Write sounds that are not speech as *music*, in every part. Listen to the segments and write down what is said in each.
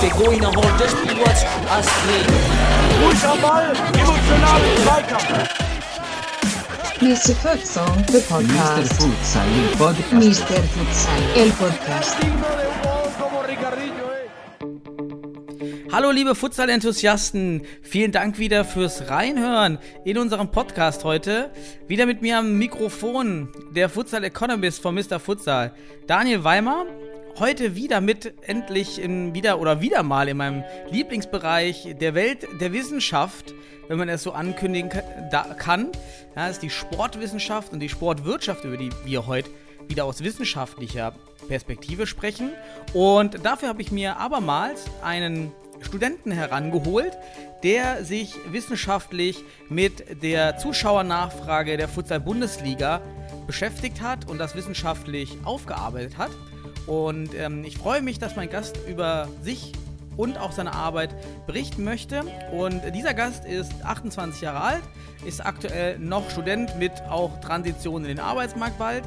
Begoina holt das Spielwatch Astrid. Ruhig am Ball, emotional im Zweikampf. Mr. Futsal, the Mr. podcast. Futsal, il podcast. Mr. Futsal, el podcast. Hallo liebe Futsal-Enthusiasten, vielen Dank wieder fürs Reinhören in unserem Podcast heute. Wieder mit mir am Mikrofon der Futsal Economist von Mr. Futsal, Daniel Weimer. Heute wieder mit endlich in wieder oder wieder mal in meinem Lieblingsbereich der Welt der Wissenschaft, wenn man es so ankündigen kann. Ja, das ist die Sportwissenschaft und die Sportwirtschaft, über die wir heute wieder aus wissenschaftlicher Perspektive sprechen. Und dafür habe ich mir abermals einen Studenten herangeholt, der sich wissenschaftlich mit der Zuschauernachfrage der Futsal-Bundesliga beschäftigt hat und das wissenschaftlich aufgearbeitet hat. Und ähm, ich freue mich, dass mein Gast über sich und auch seine Arbeit berichten möchte. Und dieser Gast ist 28 Jahre alt, ist aktuell noch Student mit auch Transition in den Arbeitsmarkt bald.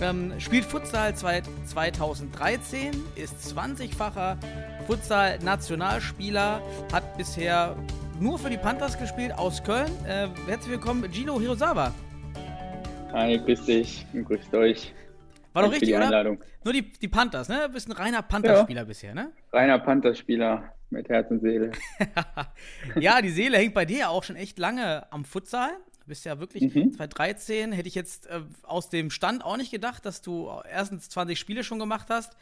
Ähm, spielt Futsal seit 2013, ist 20-facher Futsal-Nationalspieler, hat bisher nur für die Panthers gespielt aus Köln. Äh, herzlich willkommen, Gino Hirosawa. Hi, grüß dich und grüßt euch. War doch richtig, die oder? Nur die, die Panthers, ne? Du bist ein reiner Pantherspieler bisher, ne? Reiner Pantherspieler mit Herz und Seele. *laughs* ja, die Seele hängt bei dir ja auch schon echt lange am Futsal. Du bist ja wirklich Mhm. 2013, hätte ich jetzt äh, aus dem Stand auch nicht gedacht, dass du erstens 20 Spiele schon gemacht hast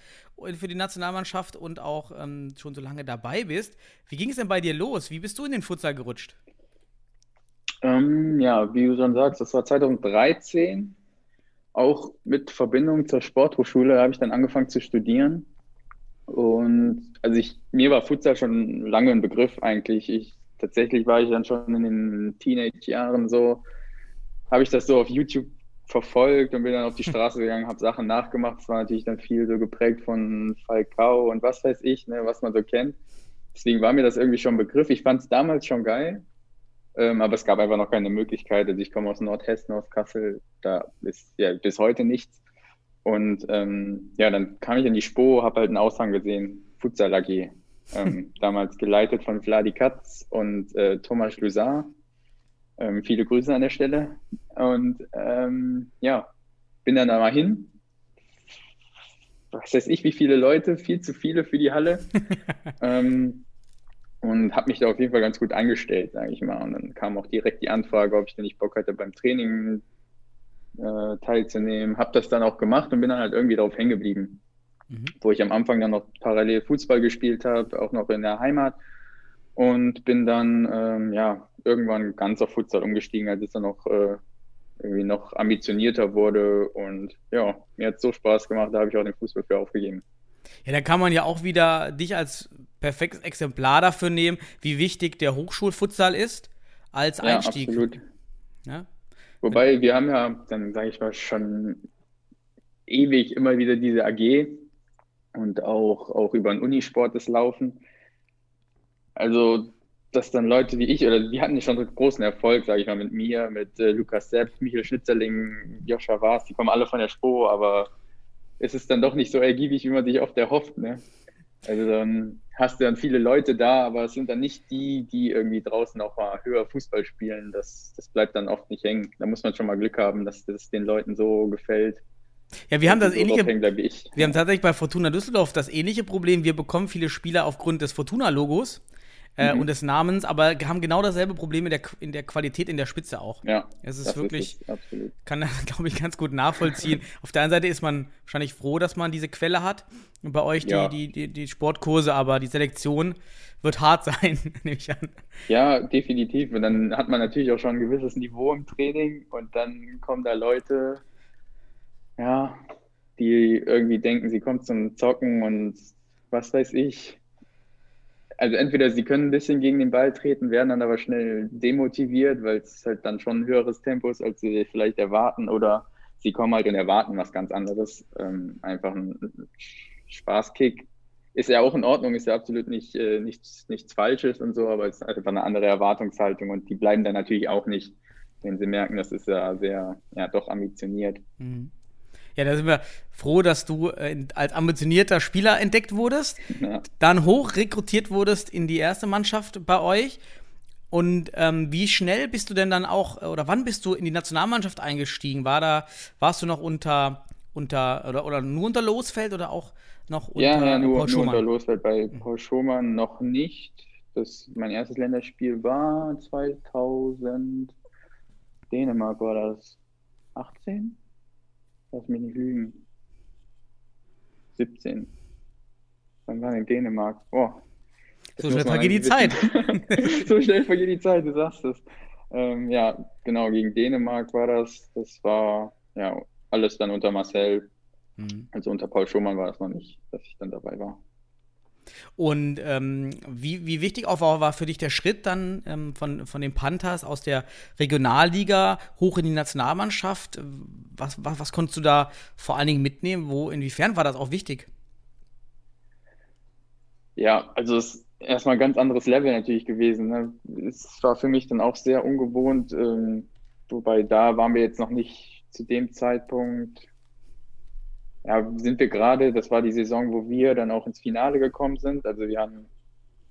für die Nationalmannschaft und auch ähm, schon so lange dabei bist. Wie ging es denn bei dir los? Wie bist du in den Futsal gerutscht? Ähm, ja, wie du schon sagst, das war 2013. Auch mit Verbindung zur Sporthochschule habe ich dann angefangen zu studieren. Und also ich, mir war Futsal schon lange ein Begriff eigentlich. Ich, tatsächlich war ich dann schon in den Teenage-Jahren so, habe ich das so auf YouTube verfolgt und bin dann auf die *laughs* Straße gegangen, habe Sachen nachgemacht. Es war natürlich dann viel so geprägt von Falcao und was weiß ich, ne, was man so kennt. Deswegen war mir das irgendwie schon ein Begriff. Ich fand es damals schon geil, ähm, aber es gab einfach noch keine Möglichkeit. Also ich komme aus Nordhessen, aus Kassel, da ist ja bis heute nichts. Und ähm, ja, dann kam ich in die Spo, habe halt einen Aushang gesehen, Futsal AG. Ähm, damals geleitet von Vladi Katz und äh, Thomas Lusar. Ähm, viele Grüße an der Stelle. Und ähm, ja, bin dann da mal hin. Was weiß ich, wie viele Leute, viel zu viele für die Halle. *laughs* ähm, und habe mich da auf jeden Fall ganz gut angestellt, sage ich mal. Und dann kam auch direkt die Anfrage, ob ich denn nicht Bock hatte, beim Training äh, teilzunehmen. Habe das dann auch gemacht und bin dann halt irgendwie darauf hängen geblieben. Mhm. Wo ich am Anfang dann noch parallel Fußball gespielt habe, auch noch in der Heimat. Und bin dann ähm, ja irgendwann ganz auf Futsal umgestiegen, als es dann noch äh, irgendwie noch ambitionierter wurde. Und ja, mir hat so Spaß gemacht, da habe ich auch den Fußball für aufgegeben. Ja, da kann man ja auch wieder dich als perfektes Exemplar dafür nehmen, wie wichtig der Hochschulfutsal ist als Ja, Einstieg. absolut. Ja? Wobei wir haben ja, dann sage ich mal, schon ewig immer wieder diese AG und auch, auch über den Unisport das Laufen. Also, dass dann Leute wie ich, oder die hatten schon großen Erfolg, sage ich mal, mit mir, mit äh, Lukas Sepp, Michael Schnitzerling, Joscha Waas, die kommen alle von der Spo, aber es ist dann doch nicht so ergiebig, wie man sich oft erhofft. Ne? Also dann hast du dann viele Leute da, aber es sind dann nicht die, die irgendwie draußen auch mal höher Fußball spielen. Das, das bleibt dann oft nicht hängen. Da muss man schon mal Glück haben, dass das den Leuten so gefällt. Ja, wir haben das ähnliche. Wir haben tatsächlich bei Fortuna Düsseldorf das ähnliche Problem. Wir bekommen viele Spieler aufgrund des Fortuna-Logos äh, Mhm. und des Namens, aber haben genau dasselbe Problem in der, in der Qualität in der Spitze auch. Ja, Es ist wirklich, es, absolut. kann das, *laughs* glaube ich, ganz gut nachvollziehen. Auf der einen Seite ist man wahrscheinlich froh, dass man diese Quelle hat. Und bei euch die, Ja. die, die, die Sportkurse, aber die Selektion wird hart *laughs* sein, nehme ich an. Ja, definitiv. Und dann hat man natürlich auch schon ein gewisses Niveau im Training und dann kommen da Leute, ja, die irgendwie denken, sie kommen zum Zocken und was weiß ich. Also entweder sie können ein bisschen gegen den Ball treten, werden dann aber schnell demotiviert, weil es halt dann schon ein höheres Tempo ist, als sie vielleicht erwarten, oder sie kommen halt und erwarten was ganz anderes. Ähm, einfach ein Spaßkick. Ist ja auch in Ordnung, ist ja absolut nicht, äh, nichts, nichts Falsches und so, aber es ist einfach eine andere Erwartungshaltung und die bleiben dann natürlich auch nicht wenn sie merken, das ist ja sehr, ja, doch ambitioniert. Mhm. Ja, da sind wir froh, dass du äh, als ambitionierter Spieler entdeckt wurdest, Ja. dann hoch rekrutiert wurdest in die erste Mannschaft bei euch. Und ähm, wie schnell bist du denn dann auch, äh, oder wann bist du in die Nationalmannschaft eingestiegen? War da, warst du noch unter, unter oder, oder nur unter Losfeld oder auch noch unter Ja, ja, nur, Paul nur Schumann? unter Losfeld bei Paul Schumann noch nicht. Das, mein erstes Länderspiel war 2000, Dänemark war das 18? Lass mich nicht lügen. 17. Wann war denn Dänemark? Das So schnell vergeht die wissen. *laughs* so schnell vergeht die Zeit, du sagst es. Ähm, ja, genau, gegen Dänemark war das. Das war ja alles dann unter Marcel. Mhm. Also unter Paul Schumann war es noch nicht, dass ich dann dabei war. Und ähm, wie, wie wichtig auch war, für dich der Schritt dann ähm, von, von den Panthers aus der Regionalliga hoch in die Nationalmannschaft? Was, was, was konntest du da vor allen Dingen mitnehmen? Wo, inwiefern war das auch wichtig? Ja, also es ist erstmal ein ganz anderes Level natürlich gewesen. Ne? Es war für mich dann auch sehr ungewohnt, ähm, wobei da waren wir jetzt noch nicht zu dem Zeitpunkt. Ja, sind wir gerade, das war die Saison, wo wir dann auch ins Finale gekommen sind. Also wir haben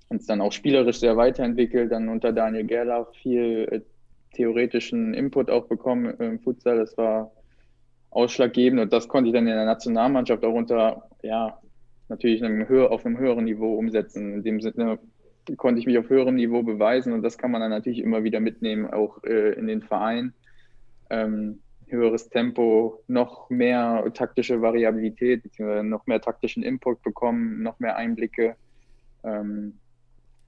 uns dann auch spielerisch sehr weiterentwickelt, dann unter Daniel Gerlach viel äh, theoretischen Input auch bekommen im Futsal. Das war ausschlaggebend und das konnte ich dann in der Nationalmannschaft auch unter, ja, natürlich einem höher, auf einem höheren Niveau umsetzen. In dem Sinne konnte ich mich auf höherem Niveau beweisen und das kann man dann natürlich immer wieder mitnehmen, auch äh, in den Verein. Ähm, höheres Tempo, noch mehr taktische Variabilität, noch mehr taktischen Input bekommen, noch mehr Einblicke, ähm,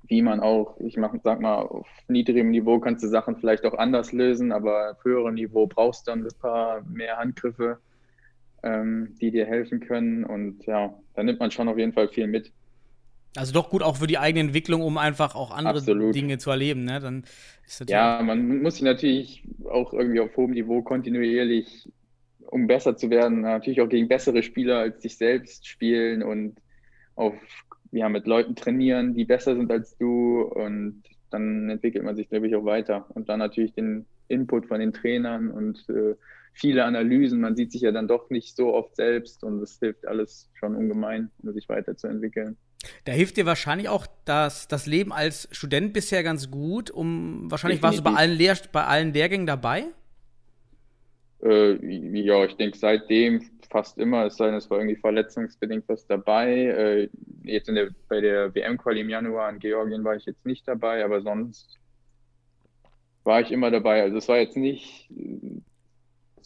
wie man auch, ich mach, sag mal, auf niedrigem Niveau kannst du Sachen vielleicht auch anders lösen, aber auf höherem Niveau brauchst du dann ein paar mehr Handgriffe, ähm, die dir helfen können und ja, da nimmt man schon auf jeden Fall viel mit. Also doch gut auch für die eigene Entwicklung, um einfach auch andere Absolut. Dinge zu erleben. Ne? Dann Ja, man muss sich natürlich auch irgendwie auf hohem Niveau kontinuierlich, um besser zu werden, natürlich auch gegen bessere Spieler als sich selbst spielen und auf, ja, mit Leuten trainieren, die besser sind als du und dann entwickelt man sich, glaube ich, auch weiter. Und dann natürlich den Input von den Trainern und äh, viele Analysen. Man sieht sich ja dann doch nicht so oft selbst und das hilft alles schon ungemein, um sich weiterzuentwickeln. Da hilft dir wahrscheinlich auch das, das Leben als Student bisher ganz gut. Um, wahrscheinlich warst du bei allen, Lehr bei allen Lehrgängen dabei? Äh, ja, ich denke seitdem fast immer, es sei denn, es war irgendwie verletzungsbedingt was dabei. Äh, jetzt der, bei der WM-Quali im Januar in Georgien war ich jetzt nicht dabei, aber sonst war ich immer dabei. Also es war jetzt nicht,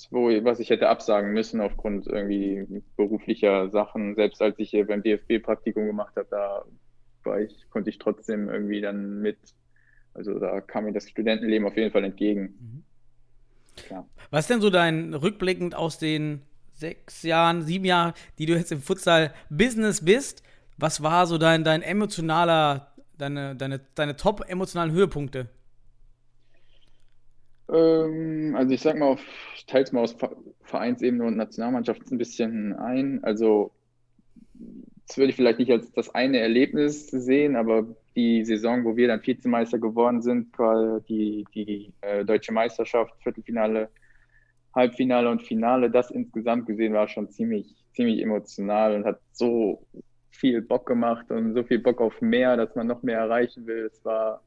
wo, was ich hätte absagen müssen aufgrund irgendwie beruflicher Sachen. Selbst als ich hier beim DFB-Praktikum gemacht habe, da war ich, konnte ich trotzdem irgendwie dann mit. Also da kam mir das Studentenleben auf jeden Fall entgegen. Ja. Was ist denn so dein rückblickend aus den sechs Jahren, sieben Jahren, die du jetzt im Futsal-Business bist? Was war so dein, dein emotionaler, deine, deine, deine top emotionalen Höhepunkte? Ähm, also ich sag mal, auf, ich teile es mal aus Vereinsebene und Nationalmannschaft ein bisschen ein. Also das würde ich vielleicht nicht als das eine Erlebnis sehen, aber die Saison, wo wir dann Vizemeister geworden sind, die, die äh, deutsche Meisterschaft, Viertelfinale, Halbfinale und Finale, das insgesamt gesehen war schon ziemlich, ziemlich emotional und hat so viel Bock gemacht und so viel Bock auf mehr, dass man noch mehr erreichen will. Es war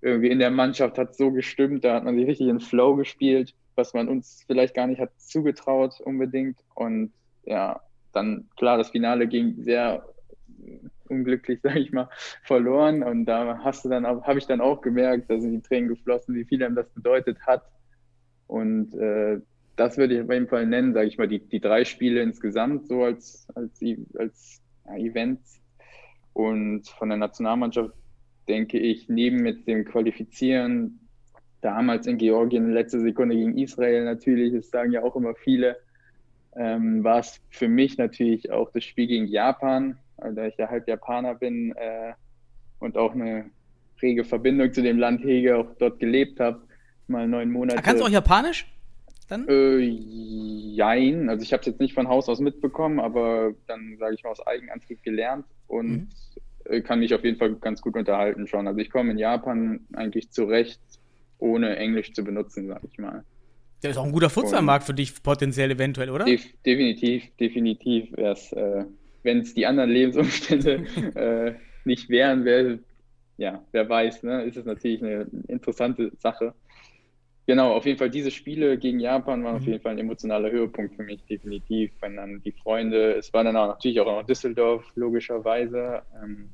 irgendwie in der Mannschaft hat so gestimmt, da hat man sich richtig in Flow gespielt, was man uns vielleicht gar nicht hat zugetraut unbedingt. Und ja, dann klar, das Finale ging sehr unglücklich, *laughs* sage ich mal, verloren. Und da hast du dann, habe ich dann auch gemerkt, da sind die Tränen geflossen, wie viel einem das bedeutet hat. Und äh, das würde ich auf jeden Fall nennen, sage ich mal, die, die drei Spiele insgesamt so als, als, als ja, Events. Und von der Nationalmannschaft denke ich, neben mit dem Qualifizieren, damals in Georgien, letzte Sekunde gegen Israel natürlich, das sagen ja auch immer viele, ähm, war es für mich natürlich auch das Spiel gegen Japan, da ich ja halb Japaner bin äh, und auch eine rege Verbindung zu dem Land hege, auch dort gelebt habe, mal neun Monate. Kannst du auch Japanisch? Dann? Äh, jein, also ich habe es jetzt nicht von Haus aus mitbekommen, aber dann sage ich mal aus Eigenantrieb gelernt und mhm. Kann mich auf jeden Fall ganz gut unterhalten schon. Also ich komme in Japan eigentlich zurecht, ohne Englisch zu benutzen, sag ich mal. Der ist auch ein guter Futsalmarkt für dich potenziell eventuell, oder? Def definitiv, definitiv wäre es, äh, wenn es die anderen Lebensumstände *laughs* äh, nicht wären, wäre, ja, wer weiß, ne, ist es natürlich eine interessante Sache. Genau, auf jeden Fall diese Spiele gegen Japan waren mhm. auf jeden Fall ein emotionaler Höhepunkt für mich, definitiv. Wenn dann die Freunde, es war dann auch natürlich auch noch Düsseldorf, logischerweise, ähm,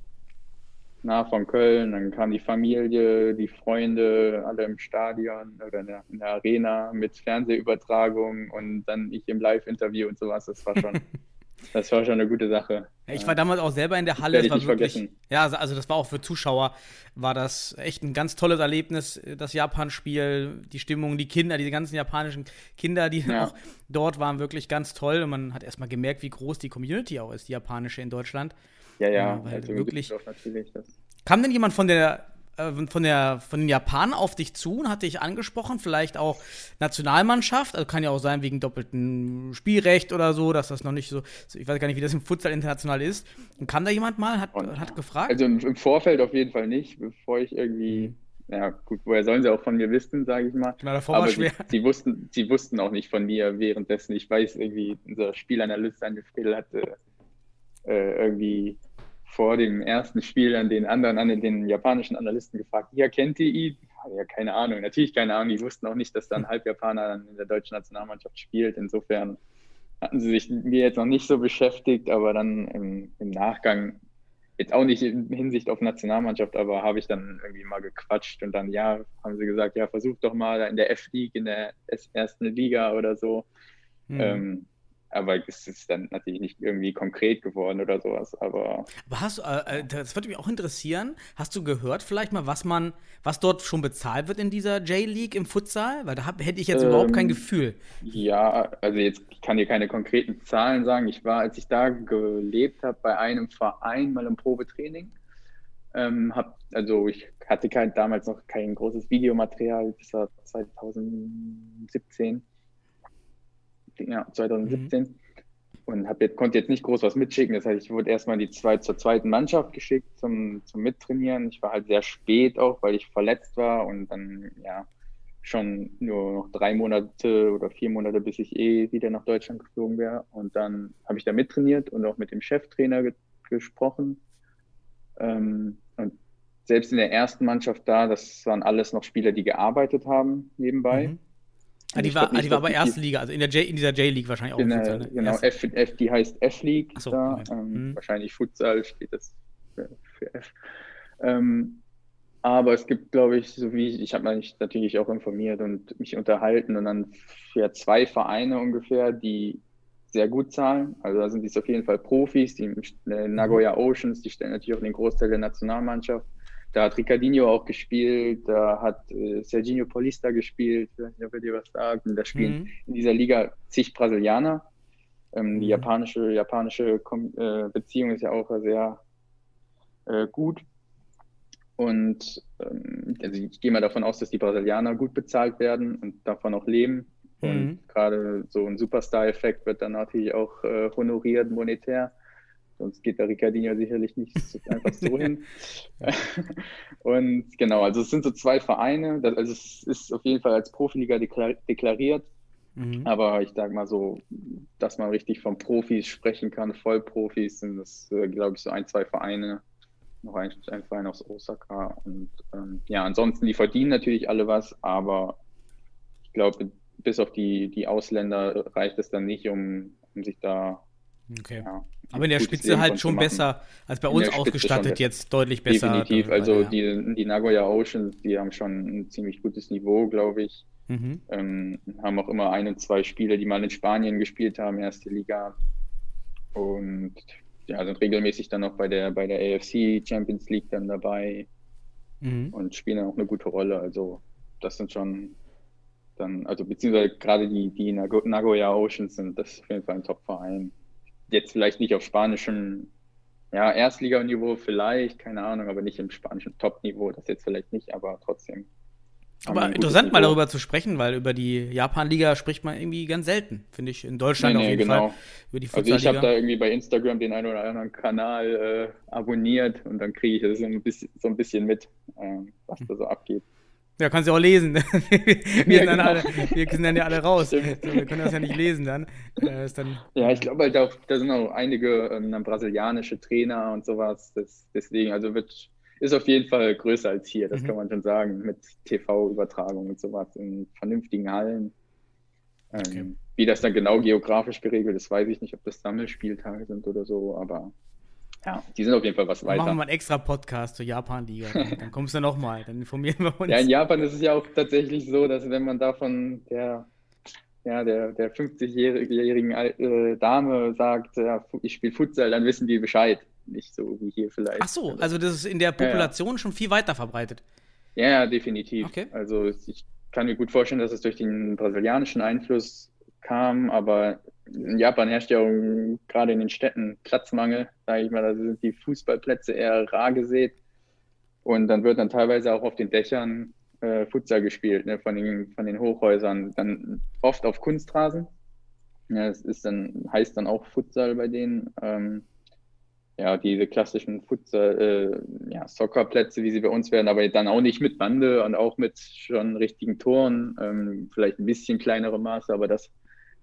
nah von Köln, dann kam die Familie, die Freunde, alle im Stadion oder in der, in der Arena mit Fernsehübertragung und dann ich im Live-Interview und sowas, das war schon *laughs* Das war schon eine gute Sache. Ich war damals auch selber in der Halle. Das, das war wirklich, vergessen. Ja, also, also das war auch für Zuschauer, war das echt ein ganz tolles Erlebnis, das Japan-Spiel, die Stimmung, die Kinder, diese ganzen japanischen Kinder, die ja. auch dort waren, wirklich ganz toll. Und man hat erstmal gemerkt, wie groß die Community auch ist, die japanische in Deutschland. Ja, ja, ja also wirklich. Kam denn jemand von der äh, von, der, von den Japanern auf dich zu und hat dich angesprochen, vielleicht auch Nationalmannschaft, also kann ja auch sein wegen doppeltem Spielrecht oder so, dass das noch nicht so, ich weiß gar nicht, wie das im Futsal international ist. Und kam da jemand mal, hat, und, hat gefragt? Also im, im, Vorfeld auf jeden Fall nicht, bevor ich irgendwie, ja gut, woher sollen sie auch von mir wissen, sage ich mal. Na, davor Aber war schwer. Sie, sie, wussten, sie wussten auch nicht von mir währenddessen, ich weiß irgendwie, unser Spielanalyst Daniel Friedel hatte äh, irgendwie vor dem ersten Spiel an den anderen, an den japanischen Analysten gefragt, ja, kennt ihr ihn? Ja, keine Ahnung, natürlich keine Ahnung. Die wussten auch nicht, dass da ein Halbjapaner in der deutschen Nationalmannschaft spielt. Insofern hatten sie sich mir jetzt noch nicht so beschäftigt, aber dann im, im Nachgang, jetzt auch nicht in Hinsicht auf Nationalmannschaft, aber habe ich dann irgendwie mal gequatscht und dann, ja, haben sie gesagt, ja, versuch doch mal in der F-League, in der ersten Liga oder so. Mhm. Ähm, aber es ist dann natürlich nicht irgendwie konkret geworden oder sowas. Aber, aber hast du, äh, äh, das würde mich auch interessieren, hast du gehört vielleicht mal, was man, was dort schon bezahlt wird in dieser J-League im Futsal? Weil da hab, hätte ich jetzt ähm, überhaupt kein Gefühl. Ja, also jetzt ich kann dir keine konkreten Zahlen sagen. Ich war, als ich da gelebt habe, bei einem Verein mal im Probetraining. Ähm, hab, also ich hatte kein, damals noch kein großes Videomaterial, das war 2017 ja, 2017. Mhm. Und hab jetzt, konnte jetzt nicht groß was mitschicken. Das heißt, ich wurde erstmal die zwei, zur zweiten Mannschaft geschickt zum, zum Mittrainieren. Ich war halt sehr spät auch, weil ich verletzt war und dann, ja, schon nur noch drei Monate oder vier Monate, bis ich eh wieder nach Deutschland geflogen wäre. Und dann habe ich da mittrainiert und auch mit dem Cheftrainer ge gesprochen. Ähm, und selbst in der ersten Mannschaft da, das waren alles noch Spieler, die gearbeitet haben nebenbei. Mhm. Ah, die, war, ah, die war aber erste Liga, also in, der J, in dieser J-League wahrscheinlich auch. In der, ne? Genau, F, F, die heißt F-League so, da. Okay. Ähm, mhm. Wahrscheinlich Futsal steht das für, für F. Ähm, aber es gibt, glaube ich, so wie ich, ich habe mich natürlich auch informiert und mich unterhalten und dann für zwei Vereine ungefähr, die sehr gut zahlen. Also da sind es auf jeden Fall Profis, die Nagoya Oceans, die stellen natürlich auch den Großteil der Nationalmannschaft. Da hat Ricardinho auch gespielt, da hat äh, Serginho Paulista gespielt, ich weiß nicht, ob er dir was sagt. Und da spielen mhm. in dieser Liga zig Brasilianer. Ähm, mhm. Die japanische, japanische äh, Beziehung ist ja auch sehr äh, gut. Und ähm, also ich gehe mal davon aus, dass die Brasilianer gut bezahlt werden und davon auch leben. Und mhm. gerade so ein Superstar-Effekt wird dann natürlich auch äh, honoriert monetär. Sonst geht der Ricardinho sicherlich nicht *laughs* einfach so hin. *laughs* und genau, also es sind so zwei Vereine. Das, also es ist auf jeden Fall als Profiliga deklariert. Mhm. Aber ich sage mal so, dass man richtig von Profis sprechen kann, Vollprofis, sind das, äh, glaube ich, so ein, zwei Vereine. Noch ein, ein Verein aus Osaka. Und ähm, ja, ansonsten, die verdienen natürlich alle was, aber ich glaube, bis auf die, die Ausländer reicht es dann nicht, um, um sich da Okay. Ja, aber in der Spitze halt schon besser als bei uns ausgestattet, jetzt deutlich besser. Definitiv. Also ja. die, die Nagoya Oceans, die haben schon ein ziemlich gutes Niveau, glaube ich. Mhm. Ähm, haben auch immer ein und zwei Spieler, die mal in Spanien gespielt haben, erste Liga. Und ja, sind regelmäßig dann auch bei der, bei der AFC Champions League dann dabei mhm. und spielen auch eine gute Rolle. Also das sind schon dann, also beziehungsweise gerade die, die Nagoya Oceans sind das auf jeden Fall ein Top-Verein jetzt vielleicht nicht auf spanischem, ja, Erstliganiveau vielleicht, keine Ahnung, aber nicht im spanischen Top-Niveau, das jetzt vielleicht nicht, aber trotzdem. Aber interessant mal darüber zu sprechen, weil über die Japan-Liga spricht man irgendwie ganz selten, finde ich, in Deutschland nee, nee, auf jeden genau. Fall. Über die also ich habe da irgendwie bei Instagram den einen oder anderen Kanal äh, abonniert und dann kriege ich das so ein bisschen, so ein bisschen mit, äh, was da so abgeht. Ja, kannst du auch lesen. *laughs* wir, sind dann genau. alle, wir sind dann ja alle raus. So, wir können das ja nicht lesen dann. Äh, dann Ja, ich glaube halt auch, da sind auch einige ähm, brasilianische Trainer und sowas. Das, deswegen, also wird, ist auf jeden Fall größer als hier, das Mhm. kann man schon sagen, mit TV-Übertragung und sowas in vernünftigen Hallen. Ähm, Okay. Wie das dann genau geografisch geregelt ist, weiß ich nicht, ob das Sammelspieltage sind oder so, aber ja, die sind auf jeden Fall was Dann machen wir weiter. mal einen extra Podcast zur Japan-Liga. Dann, *laughs* dann kommst du nochmal, dann informieren wir uns. Ja, in Japan ist es ja auch tatsächlich so, dass wenn man da von der, ja, der, der 50-jährigen Al- äh, Dame sagt, ja, ich spiele Futsal, dann wissen die Bescheid. Nicht so wie hier vielleicht. Ach so, also das ist in der Population schon viel weiter verbreitet. Ja, ja, definitiv. Okay. Also ich kann mir gut vorstellen, dass es durch den brasilianischen Einfluss kam, aber in Japan herrscht ja auch gerade in den Städten Platzmangel, sage ich mal, da sind die Fußballplätze eher rar gesät und dann wird dann teilweise auch auf den Dächern äh, Futsal gespielt, ne, von den, von den Hochhäusern, dann oft auf Kunstrasen. Ja, es ist dann, heißt dann auch Futsal bei denen. Ähm, ja, diese klassischen Futsal, äh, ja, Soccerplätze, wie sie bei uns werden, aber dann auch nicht mit Bande und auch mit schon richtigen Toren, ähm, vielleicht ein bisschen kleinere Maße, aber das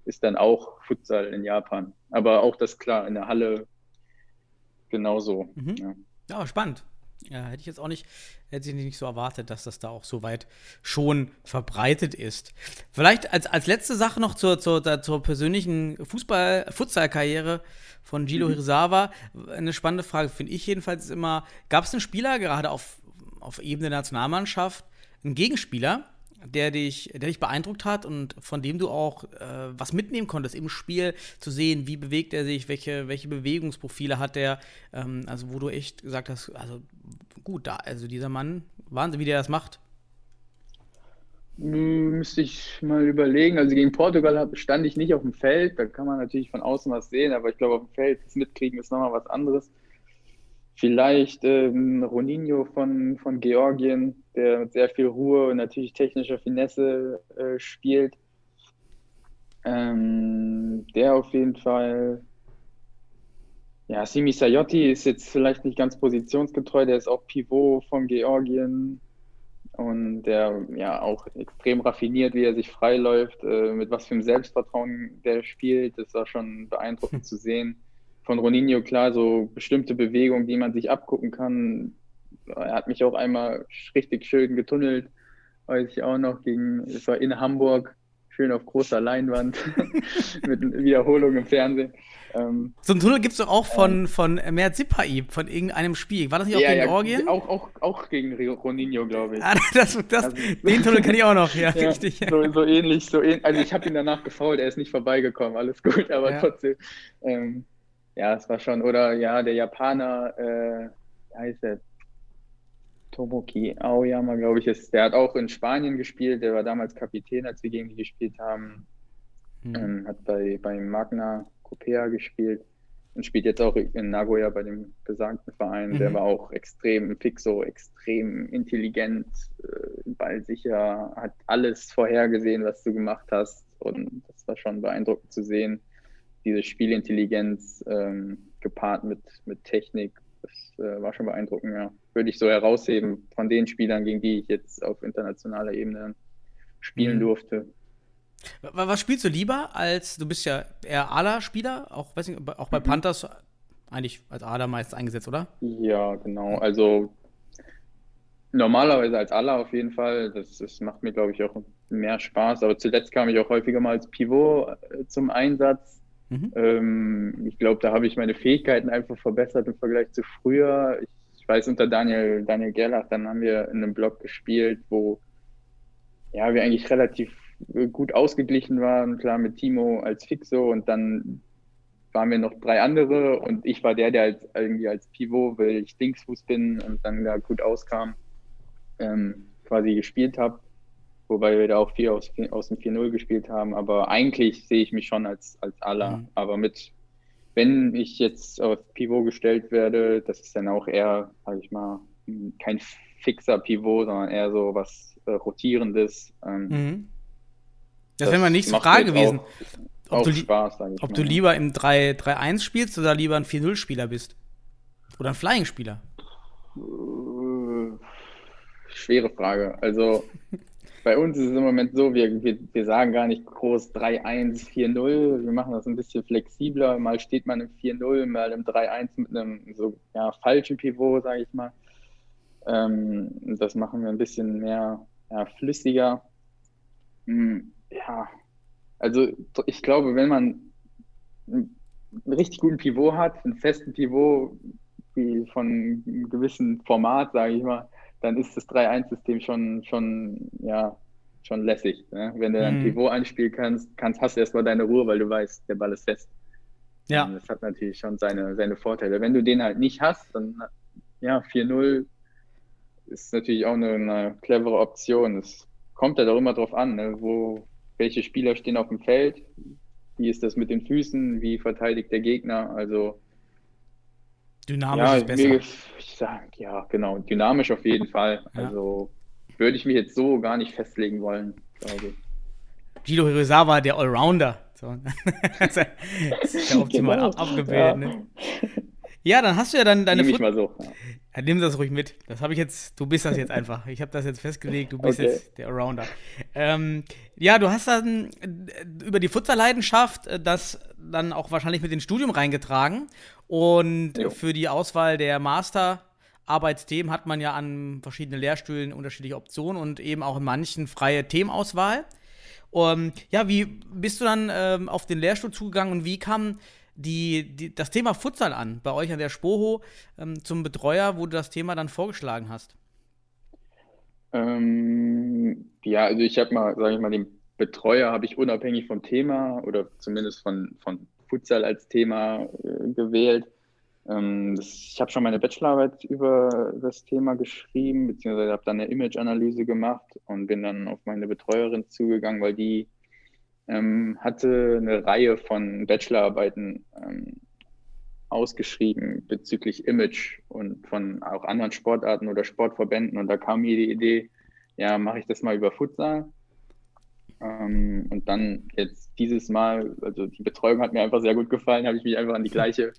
ist dann auch Futsal in Japan. Aber auch das klar in der Halle genauso. Mhm. Ja. Ja, spannend. Ja, hätte ich jetzt auch nicht, hätte ich nicht so erwartet, dass das da auch so weit schon verbreitet ist. Vielleicht als, als letzte Sache noch zur, zur, zur persönlichen Fußball, Futsal-Karriere von Gilo Hirsawa. Eine spannende Frage, finde ich jedenfalls immer, gab es einen Spieler, gerade auf, auf Ebene der Nationalmannschaft, einen Gegenspieler, der dich, der dich beeindruckt hat und von dem du auch äh, was mitnehmen konntest im Spiel, zu sehen, wie bewegt er sich, welche, welche Bewegungsprofile hat er, ähm, also wo du echt gesagt hast, also gut, da, also dieser Mann, Wahnsinn, wie der das macht. Hm, Müsste ich mal überlegen. Also gegen Portugal stand ich nicht auf dem Feld. Da kann man natürlich von außen was sehen, aber ich glaube, auf dem Feld das mitkriegen ist nochmal was anderes. Vielleicht ähm, Roninho von, von Georgien, der mit sehr viel Ruhe und natürlich technischer Finesse äh, spielt. Ähm, der auf jeden Fall. Ja, Simi Sayotti ist jetzt vielleicht nicht ganz positionsgetreu, der ist auch Pivot von Georgien und der ja auch extrem raffiniert, wie er sich freiläuft, äh, mit was für einem Selbstvertrauen der spielt. Das war schon beeindruckend *laughs* zu sehen. Von Roninho klar, so bestimmte Bewegungen, die man sich abgucken kann. Er hat mich auch einmal richtig schön getunnelt, weiß ich auch noch, gegen, es war in Hamburg, schön auf großer Leinwand, *laughs* mit Wiederholung im Fernsehen. Ähm, So einen Tunnel gibt es doch auch von, von Mert Sipai, von irgendeinem Spiel. War das nicht auch ja, gegen ja, Georgien? Auch, auch, auch gegen Roninho, glaube ich. Ah, *laughs* das, das, Also- *laughs* den Tunnel kenne ich auch noch, ja, Ja, richtig. so, so ähnlich, so ähnlich. Also ich habe ihn danach gefault, er ist nicht vorbeigekommen, alles gut, aber trotzdem. Ähm, ja, es war schon, oder ja, der Japaner, äh, wie heißt der? Tomoki Aoyama, glaube ich, ist, der hat auch in Spanien gespielt, der war damals Kapitän, als wir gegen die gespielt haben. Mhm. Ähm, hat bei, bei Magna Copea gespielt und spielt jetzt auch in Nagoya bei dem besagten Verein. Der Mhm. war auch extrem fixo, extrem intelligent, äh, ballsicher, hat alles vorhergesehen, was du gemacht hast. Und das war schon beeindruckend zu sehen. Diese Spielintelligenz ähm, gepaart mit, mit Technik, das äh, war schon beeindruckend, ja. Würde ich so herausheben von den Spielern, gegen die ich jetzt auf internationaler Ebene spielen Mhm. durfte. Wa- Was spielst du lieber als, du bist ja eher Ala-Spieler, auch, weiß nicht, auch bei Mhm. Panthers eigentlich als Ala meist eingesetzt, oder? Ja, genau. Also normalerweise als Aller auf jeden Fall. Das, das macht mir, glaube ich, auch mehr Spaß. Aber zuletzt kam ich auch häufiger mal als Pivot äh, zum Einsatz. Mhm. Ähm, ich glaube, da habe ich meine Fähigkeiten einfach verbessert im Vergleich zu früher. Ich, ich weiß, unter Daniel, Daniel Gerlach, dann haben wir in einem Block gespielt, wo ja, wir eigentlich relativ äh, gut ausgeglichen waren. Klar, mit Timo als Fixo und dann waren wir noch drei andere und ich war der, der als, irgendwie als Pivot, weil ich Linksfuß bin und dann da gut auskam, ähm, quasi gespielt habe. Wobei wir da auch viel aus, aus dem 4-0 gespielt haben. Aber eigentlich sehe ich mich schon als, als Aller. Mhm. Aber mit, wenn ich jetzt auf Pivot gestellt werde, das ist dann auch eher, sage ich mal, kein fixer Pivot, sondern eher so was äh, Rotierendes. Ähm, Mhm. Das, wäre mal nächste macht Frage jetzt gewesen. Auch, Ob auch du, Spaß, ob mal. du lieber im 3-3-1 spielst oder lieber ein 4-0-Spieler bist. Oder ein Flying-Spieler. Äh, schwere Frage. Also *laughs* bei uns ist es im Moment so, wir, wir, wir sagen gar nicht groß 3-1, 4-0. Wir machen das ein bisschen flexibler. Mal steht man im 4-0, mal im 3-1 mit einem so ja, falschen Pivot, sage ich mal. Ähm, das machen wir ein bisschen mehr ja, flüssiger. Hm, ja, also ich glaube, wenn man einen richtig guten Pivot hat, einen festen Pivot wie von einem gewissen Format, sage ich mal, dann ist das 3-1-System schon, schon, ja, schon lässig. Ne? Wenn du dann mhm. Pivot einspielen kannst, kannst, hast du erstmal deine Ruhe, weil du weißt, der Ball ist fest. Ja. Und das hat natürlich schon seine, seine Vorteile. Wenn du den halt nicht hast, dann ja, 4-0 ist natürlich auch eine, eine clevere Option. Es kommt ja halt doch immer drauf an, ne? wo, welche Spieler stehen auf dem Feld, wie ist das mit den Füßen, wie verteidigt der Gegner. Also Dynamisch ja, ist besser. Mir, ich sag, ja, genau. Dynamisch auf jeden *laughs* Fall. Ja. Also würde ich mich jetzt so gar nicht festlegen wollen, glaube ich. Guido Hirosawa, der Allrounder. So. das *laughs* *laughs* ist ja optimal genau. abgebildet. Ja. Ne? Ja, dann hast du ja dann deine Nimm ich mal so. Ja. Ja, nimm das ruhig mit. Das habe ich jetzt, du bist das jetzt einfach. Ich habe das jetzt festgelegt, du bist okay. jetzt der Arounder. Ähm, ja, du hast dann äh, über die Futsalleidenschaft äh, das dann auch wahrscheinlich mit ins Studium reingetragen. Und jo. für die Auswahl der Masterarbeitsthemen hat man ja an verschiedenen Lehrstühlen unterschiedliche Optionen und eben auch in manchen freie Themenauswahl. Um, ja, wie bist du dann ähm, auf den Lehrstuhl zugegangen und wie kam die, die, das Thema Futsal an, bei euch an der Spoho ähm, zum Betreuer, wo du das Thema dann vorgeschlagen hast? Ähm, ja, also ich habe mal, sage ich mal, den Betreuer habe ich unabhängig vom Thema oder zumindest von, von Futsal als Thema äh, gewählt. Ähm, das, ich habe schon meine Bachelorarbeit über das Thema geschrieben, beziehungsweise habe dann eine Image-Analyse gemacht und bin dann auf meine Betreuerin zugegangen, weil die ähm, hatte eine Reihe von Bachelorarbeiten ähm, ausgeschrieben bezüglich Image und von auch anderen Sportarten oder Sportverbänden. Und da kam mir die Idee, ja, mache ich das mal über Futsal. Ähm, und dann jetzt dieses Mal, also die Betreuung hat mir einfach sehr gut gefallen, habe ich mich einfach an die gleiche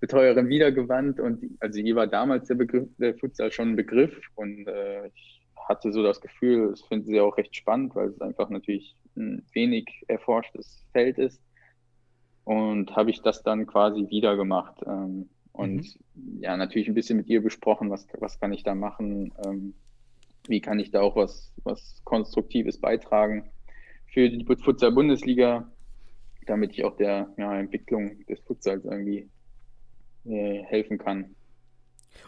Betreuerin wiedergewandt. Und also hier war damals der Begriff der Futsal schon ein Begriff. Und äh, ich hatte so das Gefühl, das finden sie auch recht spannend, weil es einfach natürlich ein wenig erforschtes Feld ist. Und habe ich das dann quasi wieder gemacht. Ähm, und mhm. ja, natürlich ein bisschen mit ihr besprochen, was, was kann ich da machen, ähm, wie kann ich da auch was, was Konstruktives beitragen für die Futsal-Bundesliga, damit ich auch der ja, Entwicklung des Futsals irgendwie äh, helfen kann.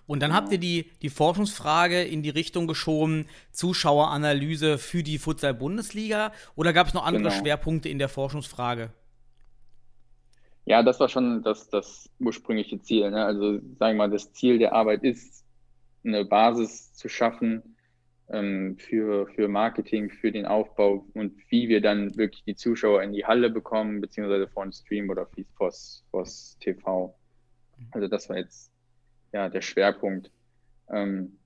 Und dann habt ihr die, die Forschungsfrage in die Richtung geschoben, Zuschaueranalyse für die Futsal-Bundesliga oder gab es noch andere genau. Schwerpunkte in der Forschungsfrage? Ja, das war schon das, das ursprüngliche Ziel. Ne? Also sagen wir mal, das Ziel der Arbeit ist, eine Basis zu schaffen ähm, für, für Marketing, für den Aufbau und wie wir dann wirklich die Zuschauer in die Halle bekommen, beziehungsweise vor den Stream oder vors, vors TV. Also das war jetzt ja, der Schwerpunkt. Ähm,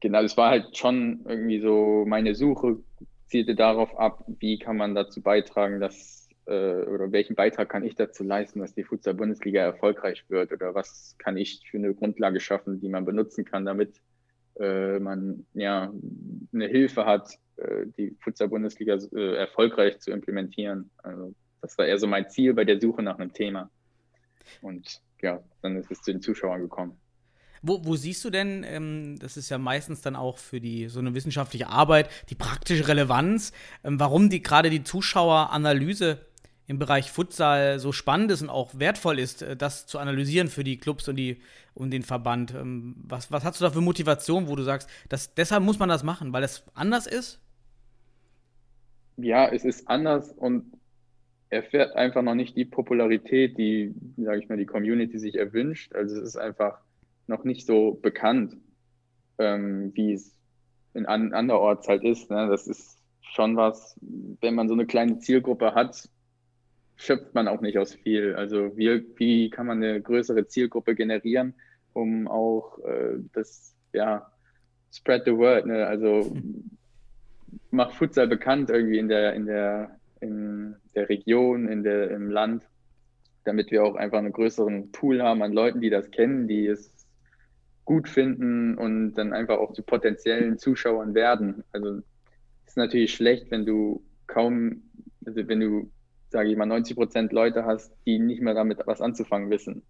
genau, es war halt schon irgendwie so, meine Suche zielte darauf ab, wie kann man dazu beitragen, dass, äh, oder welchen Beitrag kann ich dazu leisten, dass die Futsal-Bundesliga erfolgreich wird oder was kann ich für eine Grundlage schaffen, die man benutzen kann, damit äh, man ja eine Hilfe hat, äh, die Futsal-Bundesliga äh, erfolgreich zu implementieren. Also das war eher so mein Ziel bei der Suche nach einem Thema. Und ja, dann ist es zu den Zuschauern gekommen. Wo, wo siehst du denn, ähm, das ist ja meistens dann auch für die so eine wissenschaftliche Arbeit, die praktische Relevanz, ähm, warum die gerade die Zuschaueranalyse im Bereich Futsal so spannend ist und auch wertvoll ist, äh, das zu analysieren für die Clubs und, die, und den Verband. Ähm, was, was hast du da für Motivation, wo du sagst, dass, deshalb muss man das machen, weil es anders ist? Ja, es ist anders und erfährt einfach noch nicht die Popularität, die, sage ich mal, die Community sich erwünscht. Also es ist einfach noch nicht so bekannt, ähm, wie es in an, anderorts halt ist. Ne? Das ist schon was, wenn man so eine kleine Zielgruppe hat, schöpft man auch nicht aus viel. Also wie, wie kann man eine größere Zielgruppe generieren, um auch äh, das, ja, spread the word, ne? also macht Futsal bekannt irgendwie in der, in der, in der Region, in der, im Land, damit wir auch einfach einen größeren Pool haben an Leuten, die das kennen, die es gut finden und dann einfach auch zu potenziellen Zuschauern werden. Also es ist natürlich schlecht, wenn du kaum, also wenn du, sage ich mal, 90 Prozent Leute hast, die nicht mehr damit was anzufangen wissen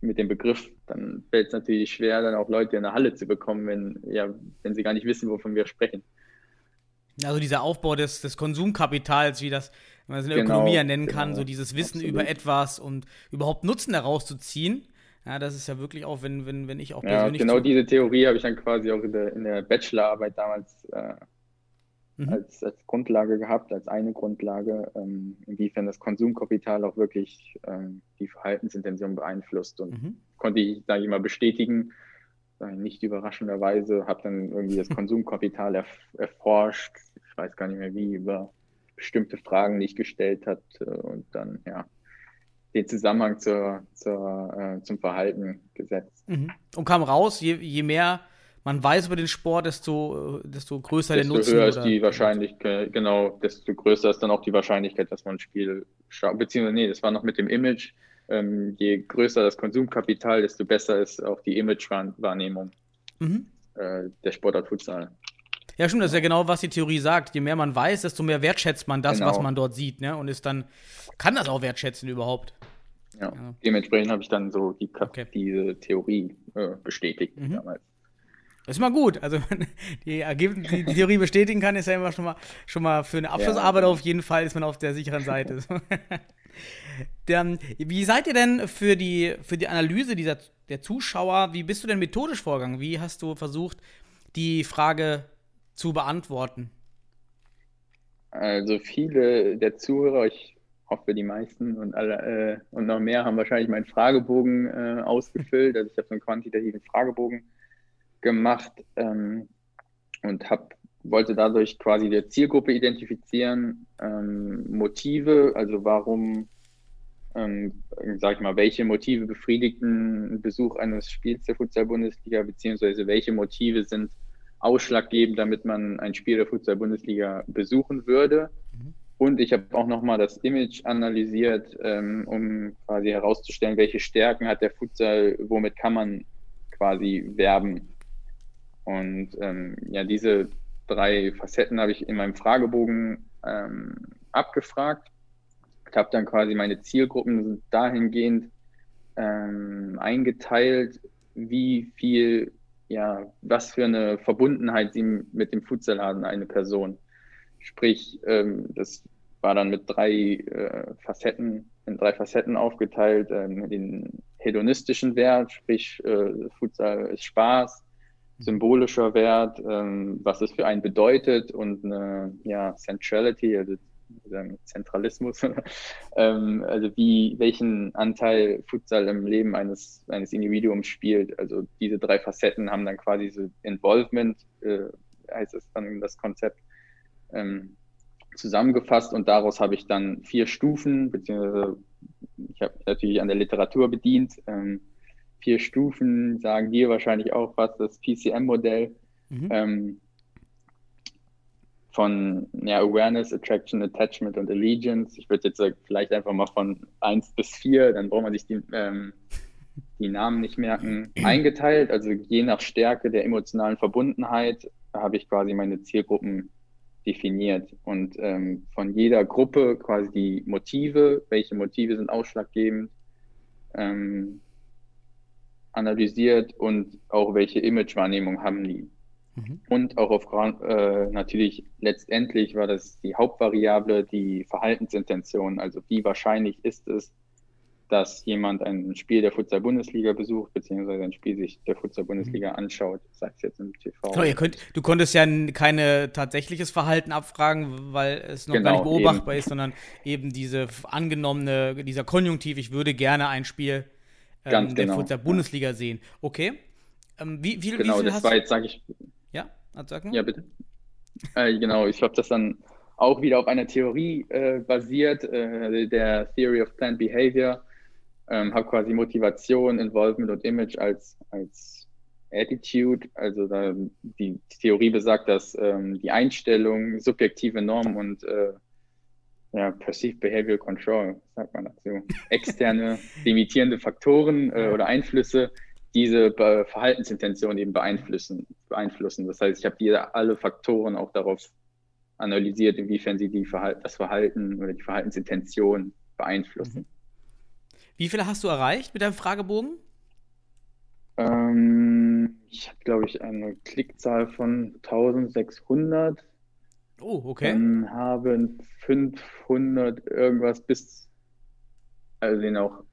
mit dem Begriff, dann fällt es natürlich schwer, dann auch Leute in der Halle zu bekommen, wenn, ja, wenn sie gar nicht wissen, wovon wir sprechen. Also dieser Aufbau des, des Konsumkapitals, wie das man es in der Genau, Ökonomie ja nennen kann, genau, so dieses Wissen absolut. über etwas und überhaupt Nutzen daraus zu ziehen. Ja, das ist ja wirklich auch, wenn, wenn, wenn ich auch Ja, persönlich genau diese Theorie habe ich dann quasi auch in der, in der Bachelorarbeit damals äh, Mhm. als, als Grundlage gehabt, als eine Grundlage, ähm, inwiefern das Konsumkapital auch wirklich ähm, die Verhaltensintention beeinflusst. Und Mhm. konnte ich, sage ich mal, bestätigen, äh, nicht überraschenderweise, habe dann irgendwie das *laughs* Konsumkapital erf erforscht, ich weiß gar nicht mehr wie, über bestimmte Fragen, die ich gestellt hat äh, und dann, ja, den Zusammenhang zur, zur, äh, zum Verhalten gesetzt. Mhm. Und kam raus, je, je mehr man weiß über den Sport, desto, äh, desto größer der desto Nutzen. höher ist die Wahrscheinlichkeit, genau, desto größer ist dann auch die Wahrscheinlichkeit, dass man ein Spiel schaut. Beziehungsweise, nee, das war noch mit dem Image. Ähm, je größer das Konsumkapital, desto besser ist auch die Imagewahrnehmung Mhm. äh, der Sportart Futsal. Ja, stimmt, das ist ja genau, was die Theorie sagt. Je mehr man weiß, desto mehr wertschätzt man das, Genau. was man dort sieht, ne? Und ist dann, kann das auch wertschätzen überhaupt. Ja. Ja. Dementsprechend habe ich dann so die, Ka- Okay. diese Theorie äh, bestätigt Mhm. damals. Das ist mal gut. Also wenn *laughs* die, Ergebnis, die, Theorie bestätigen kann, ist ja immer schon mal, schon mal für eine Abschlussarbeit auf jeden Fall ist man auf der sicheren Seite. *laughs* Dann, wie seid ihr denn für die, für die Analyse dieser, der Zuschauer, wie bist du denn methodisch vorgegangen? Wie hast du versucht, die Frage zu beantworten? Also viele der Zuhörer, ich hoffe die meisten und alle äh, und noch mehr haben wahrscheinlich meinen Fragebogen äh, ausgefüllt. Also ich habe so einen quantitativen Fragebogen gemacht ähm, und hab, wollte dadurch quasi die Zielgruppe identifizieren, ähm, Motive, also warum, ähm, sag ich mal, welche Motive befriedigten Besuch eines Spiels der Futsal-Bundesliga, beziehungsweise welche Motive sind ausschlaggebend, damit man ein Spiel der Futsal-Bundesliga besuchen würde. Und ich habe auch nochmal das Image analysiert, ähm, um quasi herauszustellen, welche Stärken hat der Futsal, womit kann man quasi werben. Und ähm, ja, diese drei Facetten habe ich in meinem Fragebogen ähm, abgefragt. Ich habe dann quasi meine Zielgruppen dahingehend ähm, eingeteilt, wie viel, ja, was für eine Verbundenheit sie mit dem Futsal haben, eine Person. Sprich, ähm, das war dann mit drei äh, Facetten, in drei Facetten aufgeteilt, ähm, den hedonistischen Wert, sprich, äh, Futsal ist Spaß, symbolischer Wert, ähm, was es für einen bedeutet und eine ja, Centrality, also sagen, Zentralismus, *laughs* ähm, also wie, welchen Anteil Futsal im Leben eines, eines Individuums spielt. Also diese drei Facetten haben dann quasi so Involvement, äh, heißt es dann das Konzept, ähm, zusammengefasst und daraus habe ich dann vier Stufen, beziehungsweise ich habe natürlich an der Literatur bedient, ähm, vier Stufen sagen dir wahrscheinlich auch was, das PCM-Modell Mhm. Von ja, Awareness, Attraction, Attachment und Allegiance. Ich würde jetzt sagen, vielleicht einfach mal von 1 bis 4, dann braucht man sich die, ähm, die Namen nicht merken, *clears throat* eingeteilt. Also je nach Stärke der emotionalen Verbundenheit habe ich quasi meine Zielgruppen definiert und ähm, von jeder Gruppe quasi die Motive, welche Motive sind ausschlaggebend, ähm, analysiert und auch welche Imagewahrnehmung haben die. Mhm. Und auch auf äh, natürlich letztendlich war das die Hauptvariable, die Verhaltensintention, also wie wahrscheinlich ist es, dass jemand ein Spiel der Futsal-Bundesliga besucht, beziehungsweise ein Spiel sich der Futsal-Bundesliga anschaut, sei es jetzt im TV. Genau, könnt, du konntest ja n- keine tatsächliches Verhalten abfragen, weil es noch gar Genau, nicht beobachtbar ist, sondern eben diese angenommene, dieser Konjunktiv, ich würde gerne ein Spiel ähm, der genau, Futsal-Bundesliga sehen. Okay. Ähm, wie, wie, Genau, wie viel das hast war jetzt, sage ich, Ja, mal. Ja, bitte. Äh, genau, ich habe das dann auch wieder auf einer Theorie äh, basiert, äh, der Theory of Planned Behavior. Ähm, habe quasi Motivation, Involvement und Image als, als Attitude. Also da, die Theorie besagt, dass ähm, die Einstellung, subjektive Normen und äh, ja, Perceived Behavioral Control, sagt man dazu, externe *laughs* limitierende Faktoren äh, oder Einflüsse diese Verhaltensintention eben beeinflussen. beeinflussen. Das heißt, ich habe hier alle Faktoren auch darauf analysiert, inwiefern sie die Verhal das Verhalten oder die Verhaltensintention beeinflussen. Wie viele hast du erreicht mit deinem Fragebogen? Ähm, ich habe, glaube ich, eine Klickzahl von 1600. Oh, okay. Dann haben 500 irgendwas bis, also den auch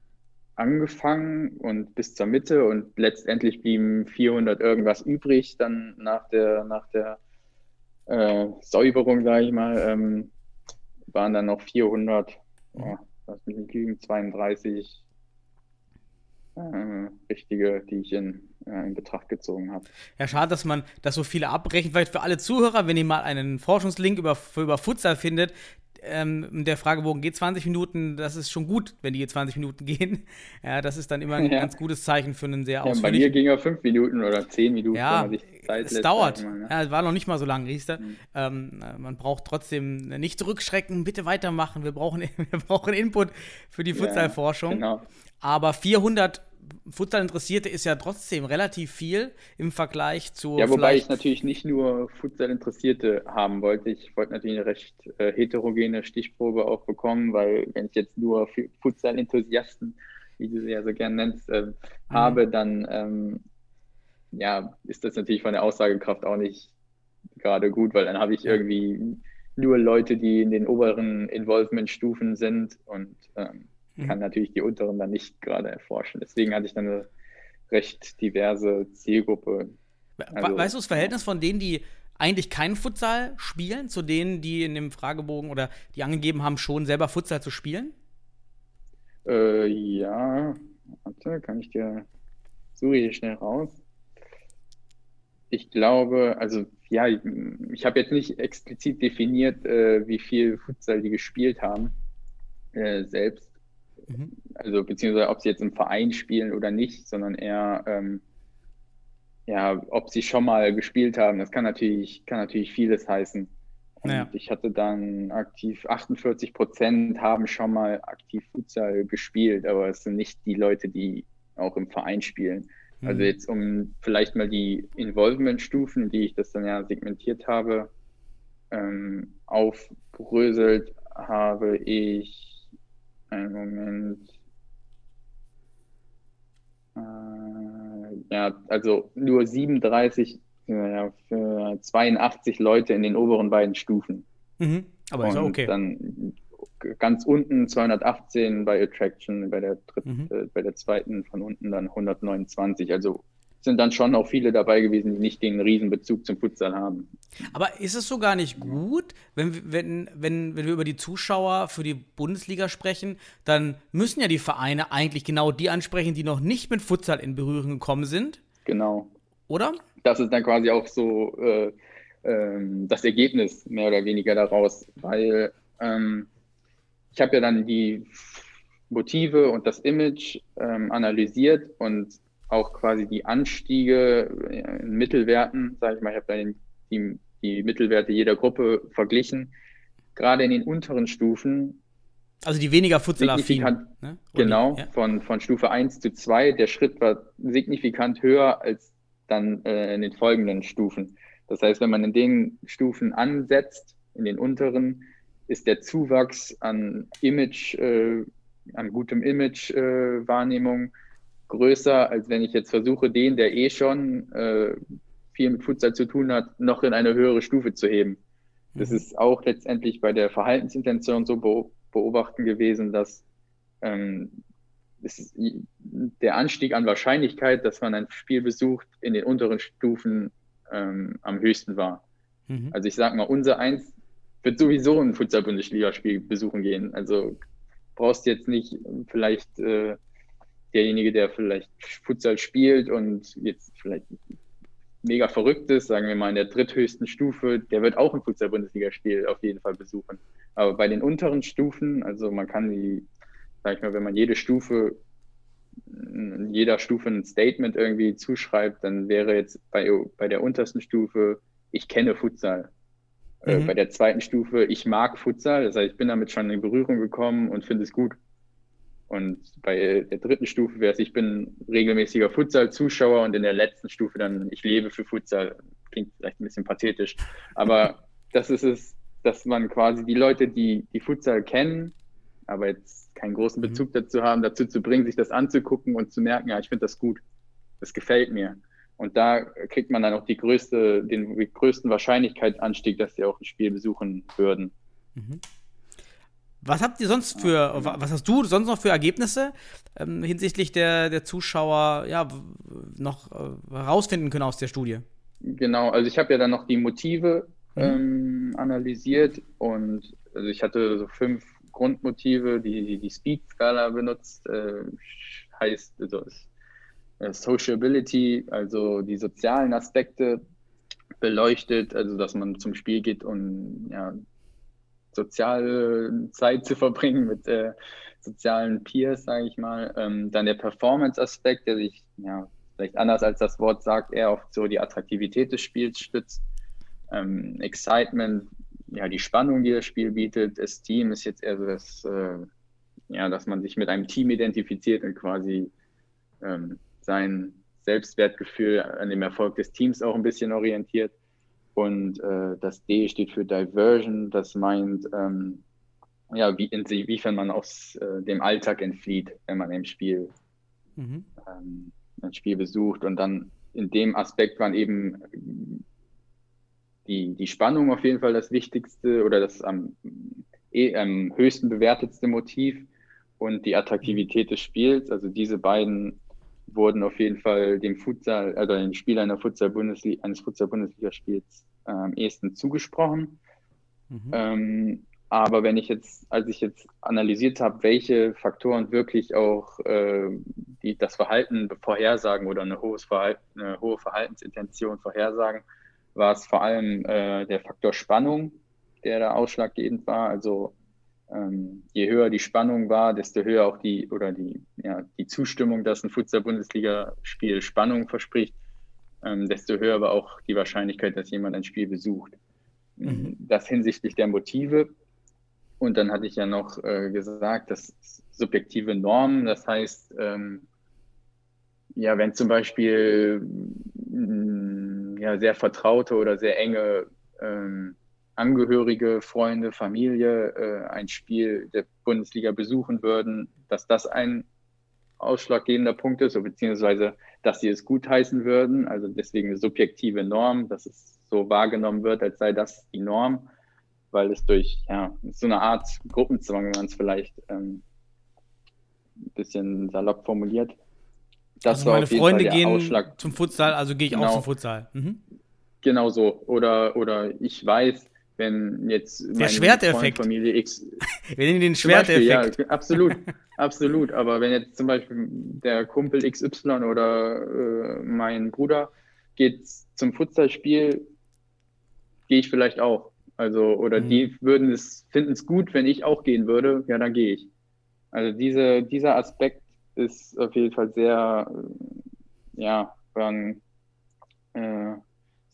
angefangen und bis zur Mitte und letztendlich blieben 400 irgendwas übrig, dann nach der, nach der äh, Säuberung, sage ich mal, ähm, waren dann noch 400, oh, lass mich nicht lügen, 32 äh, richtige, die ich in, äh, in Betracht gezogen habe. Ja, schade, dass man das so viele abbrechen. Vielleicht für alle Zuhörer, wenn ihr mal einen Forschungslink über, über Futsal findet, ähm, der Fragebogen geht 20 Minuten, das ist schon gut, wenn die 20 Minuten *laughs* gehen. Ja, das ist dann immer ein ja. ganz gutes Zeichen für einen sehr ja, Bei mir ging er 5 Minuten oder 10 Minuten. Ja, es dauert. Mal, ne? ja, es war noch nicht mal so lang, hieß er. Mhm. Ähm, man braucht trotzdem nicht zurückschrecken, bitte weitermachen. Wir brauchen, *laughs* wir brauchen Input für die Futsalforschung. Ja, genau. Aber 400 Futsal-Interessierte ist ja trotzdem relativ viel im Vergleich zu. Ja, wobei ich natürlich nicht nur Futsal-Interessierte haben wollte. Ich wollte natürlich eine recht äh, heterogene Stichprobe auch bekommen, weil wenn ich jetzt nur Futsal-Enthusiasten, wie du sie ja so gern nennst, äh, mhm. habe, dann ähm, ja, ist das natürlich von der Aussagekraft auch nicht gerade gut, weil dann habe ich irgendwie nur Leute, die in den oberen Involvement-Stufen sind und ähm, kann mhm. natürlich die unteren dann nicht gerade erforschen. Deswegen hatte ich dann eine recht diverse Zielgruppe. Also, weißt du das Verhältnis von denen, die eigentlich keinen Futsal spielen, zu denen, die in dem Fragebogen oder die angegeben haben, schon selber Futsal zu spielen? Äh, ja, warte, kann ich dir, suche ich schnell raus. Ich glaube, also ja, ich, ich habe jetzt nicht explizit definiert, äh, wie viel Futsal die gespielt haben äh, selbst. Mhm. Also beziehungsweise ob sie jetzt im Verein spielen oder nicht, sondern eher ähm, ja, ob sie schon mal gespielt haben. Das kann natürlich, kann natürlich vieles heißen. Und ja. ich hatte dann aktiv 48 Prozent haben schon mal aktiv Futsal gespielt, aber es sind nicht die Leute, die auch im Verein spielen. Mhm. Also jetzt um vielleicht mal die Involvement-Stufen, die ich das dann ja segmentiert habe, ähm, aufgeröselt habe ich einen Moment. Äh, ja, also nur 37, ja, für 82 Leute in den oberen beiden Stufen. Mhm, aber Und ist okay. Dann ganz unten 218 bei Attraction, bei der dritten, mhm. äh, bei der zweiten von unten dann 129. Also sind dann schon auch viele dabei gewesen, die nicht den Riesenbezug zum Futsal haben. Aber ist es so gar nicht gut, wenn, wenn, wenn, wenn wir über die Zuschauer für die Bundesliga sprechen, dann müssen ja die Vereine eigentlich genau die ansprechen, die noch nicht mit Futsal in Berührung gekommen sind. Genau. Oder? Das ist dann quasi auch so äh, ähm, das Ergebnis mehr oder weniger daraus, weil ähm, ich habe ja dann die Motive und das Image ähm, analysiert und auch quasi die Anstiege in Mittelwerten, sage ich mal, ich habe da die, die Mittelwerte jeder Gruppe verglichen. Gerade in den unteren Stufen. Also die weniger futsal ne? Genau, ja. von, von Stufe 1 zu 2. Der Schritt war signifikant höher als dann äh, in den folgenden Stufen. Das heißt, wenn man in den Stufen ansetzt, in den unteren, ist der Zuwachs an Image, äh, an gutem Image-Wahrnehmung äh, größer, als wenn ich jetzt versuche, den, der eh schon äh, viel mit Futsal zu tun hat, noch in eine höhere Stufe zu heben. Das mhm. ist auch letztendlich bei der Verhaltensintention so beobachten gewesen, dass ähm, der Anstieg an Wahrscheinlichkeit, dass man ein Spiel besucht, in den unteren Stufen ähm, am höchsten war. Mhm. Also ich sage mal, unser Eins wird sowieso ein Futsal-Bundesligaspiel besuchen gehen. Also brauchst jetzt nicht vielleicht äh, derjenige, der vielleicht Futsal spielt und jetzt vielleicht mega verrückt ist, sagen wir mal in der dritthöchsten Stufe, der wird auch ein Futsal-Bundesliga-Spiel auf jeden Fall besuchen. Aber bei den unteren Stufen, also man kann die, sag ich mal, wenn man jede Stufe, jeder Stufe ein Statement irgendwie zuschreibt, dann wäre jetzt bei, bei der untersten Stufe, ich kenne Futsal. Äh, mhm. Bei der zweiten Stufe, ich mag Futsal, das heißt, ich bin damit schon in Berührung gekommen und finde es gut. Und bei der dritten Stufe wäre es, ich bin regelmäßiger Futsal-Zuschauer und in der letzten Stufe dann, ich lebe für Futsal. Klingt vielleicht ein bisschen pathetisch, aber *laughs* das ist es, dass man quasi die Leute, die die Futsal kennen, aber jetzt keinen großen Mhm. Bezug dazu haben, dazu zu bringen, sich das anzugucken und zu merken, ja, ich finde das gut, das gefällt mir. Und da kriegt man dann auch die größte, den größten Wahrscheinlichkeitsanstieg, dass sie auch ein Spiel besuchen würden. Was habt ihr sonst für, wa- was hast du sonst noch für Ergebnisse ähm, hinsichtlich der, der Zuschauer ja, noch äh, herausfinden können aus der Studie? Genau, also ich habe ja dann noch die Motive ähm, analysiert und also ich hatte so fünf Grundmotive, die die Speed-Skala benutzt, äh, heißt also äh, Sociability, also die sozialen Aspekte beleuchtet, also dass man zum Spiel geht und ja, soziale Zeit zu verbringen mit äh, sozialen Peers, sage ich mal. Ähm, dann der Performance-Aspekt, der sich ja vielleicht anders als das Wort sagt, eher auf so die Attraktivität des Spiels stützt. Ähm, Excitement, ja, die Spannung, die das Spiel bietet. Esteem ist jetzt eher so das, äh, ja, dass man sich mit einem Team identifiziert und quasi ähm, sein Selbstwertgefühl an dem Erfolg des Teams auch ein bisschen orientiert. Und äh, das D steht für Diversion, das meint, ähm, ja, wie, inwiefern man aus äh, dem Alltag entflieht, wenn man im Spiel Mhm. ähm, ein Spiel besucht. Und dann in dem Aspekt waren eben die, die Spannung auf jeden Fall das wichtigste oder das am, eh, am höchsten bewertetste Motiv und die Attraktivität des Spiels. Also diese beiden wurden auf jeden Fall dem Futsal, also den Spielern der Futsal -Bundesliga, eines Futsal-Bundesligaspiels äh, am ehesten zugesprochen. Mhm. Ähm, aber wenn ich jetzt, als ich jetzt analysiert habe, welche Faktoren wirklich auch äh, die, das Verhalten vorhersagen oder eine, Verhalten, eine hohe Verhaltensintention vorhersagen, war es vor allem äh, der Faktor Spannung, der da ausschlaggebend war. Also ähm, je höher die Spannung war, desto höher auch die oder die, ja, die Zustimmung, dass ein Futsal-Bundesliga-Spiel Spannung verspricht, ähm, desto höher war auch die Wahrscheinlichkeit, dass jemand ein Spiel besucht. Mhm. Das hinsichtlich der Motive. Und dann hatte ich ja noch äh, gesagt, dass subjektive Normen, das heißt, ähm, ja, wenn zum Beispiel mh, ja, sehr vertraute oder sehr enge ähm, Angehörige, Freunde, Familie äh, ein Spiel der Bundesliga besuchen würden, dass das ein ausschlaggebender Punkt ist, beziehungsweise dass sie es gutheißen würden. Also deswegen eine subjektive Norm, dass es so wahrgenommen wird, als sei das die Norm, weil es durch ja, so eine Art Gruppenzwang, wenn man es vielleicht ähm, ein bisschen salopp formuliert. Das also meine auf jeden Freunde Fall der gehen Ausschlag. zum Futsal, also gehe ich auch Genau. zum Futsal. Mhm. Genau so. Oder, oder ich weiß, wenn jetzt meine Schwerteffekt. Freundfamilie X *laughs* Wir nehmen den Schwerteffekt. Ja, *laughs* absolut, *laughs* absolut. Aber wenn jetzt zum Beispiel der Kumpel XY oder äh, mein Bruder geht zum Futsalspiel, gehe ich vielleicht auch. Also, oder Mhm. die würden es, finden es gut, wenn ich auch gehen würde, ja, dann gehe ich. Also diese, dieser Aspekt ist auf jeden Fall sehr, äh, ja, dann, äh,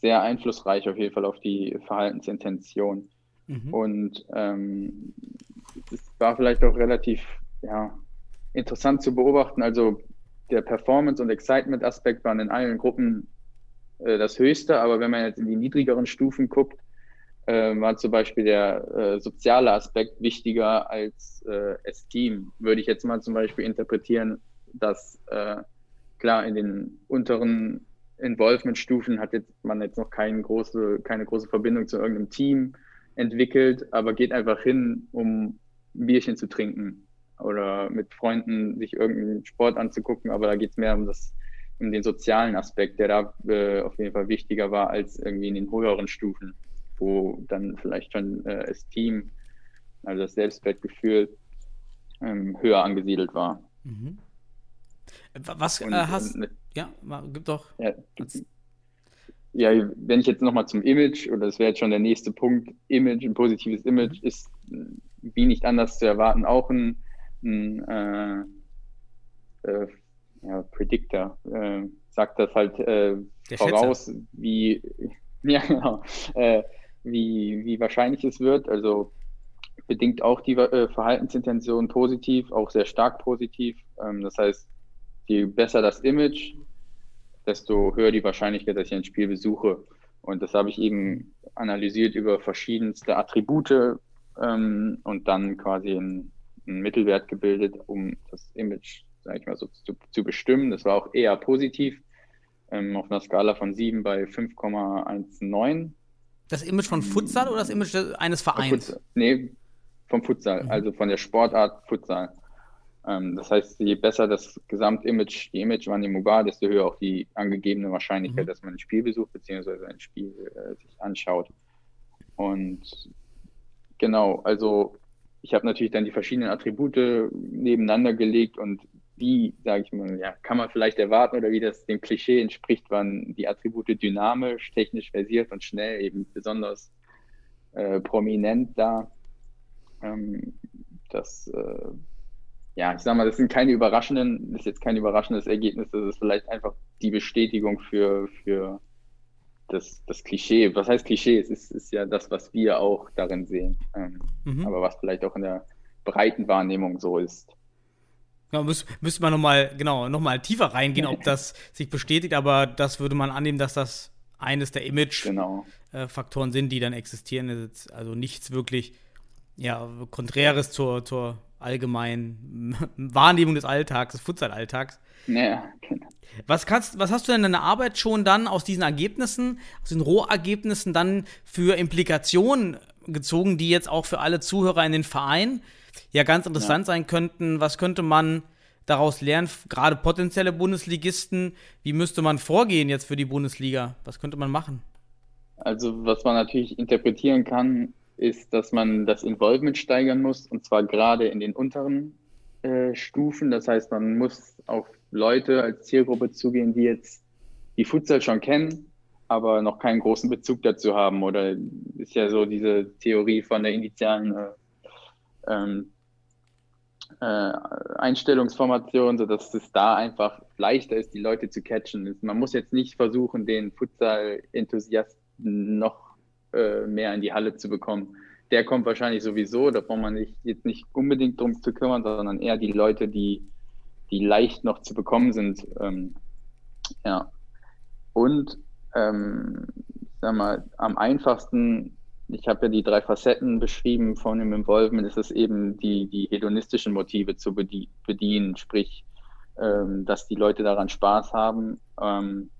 sehr einflussreich auf jeden Fall auf die Verhaltensintention. Mhm. Und ähm, es war vielleicht auch relativ ja, interessant zu beobachten. Also der Performance- und Excitement-Aspekt waren in allen Gruppen äh, das höchste, aber wenn man jetzt in die niedrigeren Stufen guckt, äh, war zum Beispiel der äh, soziale Aspekt wichtiger als äh, Esteem. Würde ich jetzt mal zum Beispiel interpretieren, dass äh, klar in den unteren Involvement-Stufen hat jetzt man jetzt noch keine große, keine große Verbindung zu irgendeinem Team entwickelt, aber geht einfach hin, um ein Bierchen zu trinken oder mit Freunden sich irgendeinen Sport anzugucken, aber da geht es mehr um das, um den sozialen Aspekt, der da äh, auf jeden Fall wichtiger war als irgendwie in den höheren Stufen, wo dann vielleicht schon äh, das Team, also das Selbstwertgefühl ähm, höher angesiedelt war. Mhm. Was Und, äh, hast und, Ja, ma- gib doch. ja, ja, wenn ich jetzt nochmal zum Image, oder das wäre jetzt schon der nächste Punkt, Image, ein positives Image ist äh, wie nicht anders zu erwarten auch ein, ein äh, äh, ja, Predictor, äh, sagt das halt äh, voraus, wie, *laughs* ja, genau, äh, wie, wie wahrscheinlich es wird. Also bedingt auch die äh, Verhaltensintention positiv, auch sehr stark positiv. Ähm, das heißt, je besser das Image, desto höher die Wahrscheinlichkeit, dass ich ein Spiel besuche. Und das habe ich eben analysiert über verschiedenste Attribute ähm, und dann quasi einen, einen Mittelwert gebildet, um das Image, sage ich mal so, zu, zu, bestimmen. Das war auch eher positiv, ähm, auf einer Skala von 7 bei 5,19. Das Image von Futsal oder das Image eines Vereins? Futsal. Nee, vom Futsal, mhm. also von der Sportart Futsal. Ähm, das heißt, je besser das Gesamtimage, die Imagewahrnehmung war, desto höher auch die angegebene Wahrscheinlichkeit, mhm. dass man ein Spiel besucht bzw. ein Spiel äh, sich anschaut. Und genau, also ich habe natürlich dann die verschiedenen Attribute nebeneinander gelegt und wie, sage ich mal, ja, kann man vielleicht erwarten oder wie das dem Klischee entspricht, waren die Attribute dynamisch, technisch versiert und schnell eben besonders äh, prominent da. Ähm, das äh, ja, ich sag mal, das sind keine überraschenden, das ist jetzt kein überraschendes Ergebnis, das ist vielleicht einfach die Bestätigung für, für das, das Klischee. Was heißt Klischee? Es ist, ist ja das, was wir auch darin sehen. Ähm, mhm. Aber was vielleicht auch in der breiten Wahrnehmung so ist. Ja, müß, müsste man nochmal, genau, nochmal tiefer reingehen, ob *laughs* das sich bestätigt, aber das würde man annehmen, dass das eines der Image-Faktoren genau. äh, sind, die dann existieren. Also nichts wirklich ja, Konträres zur, zur allgemeinen *laughs* Wahrnehmung des Alltags, des Futsal-Alltags. Ja, genau. Was, kannst, was hast du denn in deiner Arbeit schon dann aus diesen Ergebnissen, aus den Rohergebnissen dann für Implikationen gezogen, die jetzt auch für alle Zuhörer in den Verein ja ganz interessant ja. sein könnten? Was könnte man daraus lernen, gerade potenzielle Bundesligisten? Wie müsste man vorgehen jetzt für die Bundesliga? Was könnte man machen? Also, was man natürlich interpretieren kann, ist, dass man das Involvement steigern muss und zwar gerade in den unteren äh, Stufen. Das heißt, man muss auf Leute als Zielgruppe zugehen, die jetzt die Futsal schon kennen, aber noch keinen großen Bezug dazu haben. Oder ist ja so diese Theorie von der initialen äh, ähm, äh, Einstellungsformation, sodass es da einfach leichter ist, die Leute zu catchen. Man muss jetzt nicht versuchen, den Futsal-Enthusiasten noch äh, mehr in die Halle zu bekommen. Der kommt wahrscheinlich sowieso, da braucht man sich jetzt nicht unbedingt drum zu kümmern, sondern eher die Leute, die, die leicht noch zu bekommen sind. Ähm, ja. Und ähm, sag mal, am einfachsten, ich habe ja die drei Facetten beschrieben von dem Involvement, ist es eben die, die hedonistischen Motive zu bedienen, sprich, ähm, dass die Leute daran Spaß haben. Ähm,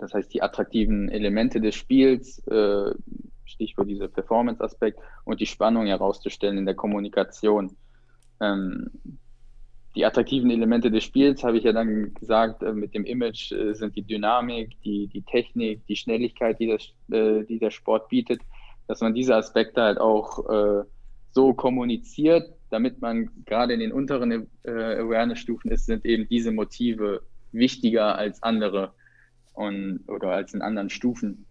das heißt, die attraktiven Elemente des Spiels, äh, Stichwort dieser Performance-Aspekt und die Spannung herauszustellen in der Kommunikation. Ähm, die attraktiven Elemente des Spiels, habe ich ja dann gesagt, äh, mit dem Image äh, sind die Dynamik, die, die Technik, die Schnelligkeit, die, das, äh, die der Sport bietet, dass man diese Aspekte halt auch äh, so kommuniziert, damit man gerade in den unteren äh, Awareness-Stufen ist, sind eben diese Motive wichtiger als andere und, oder als in anderen Stufen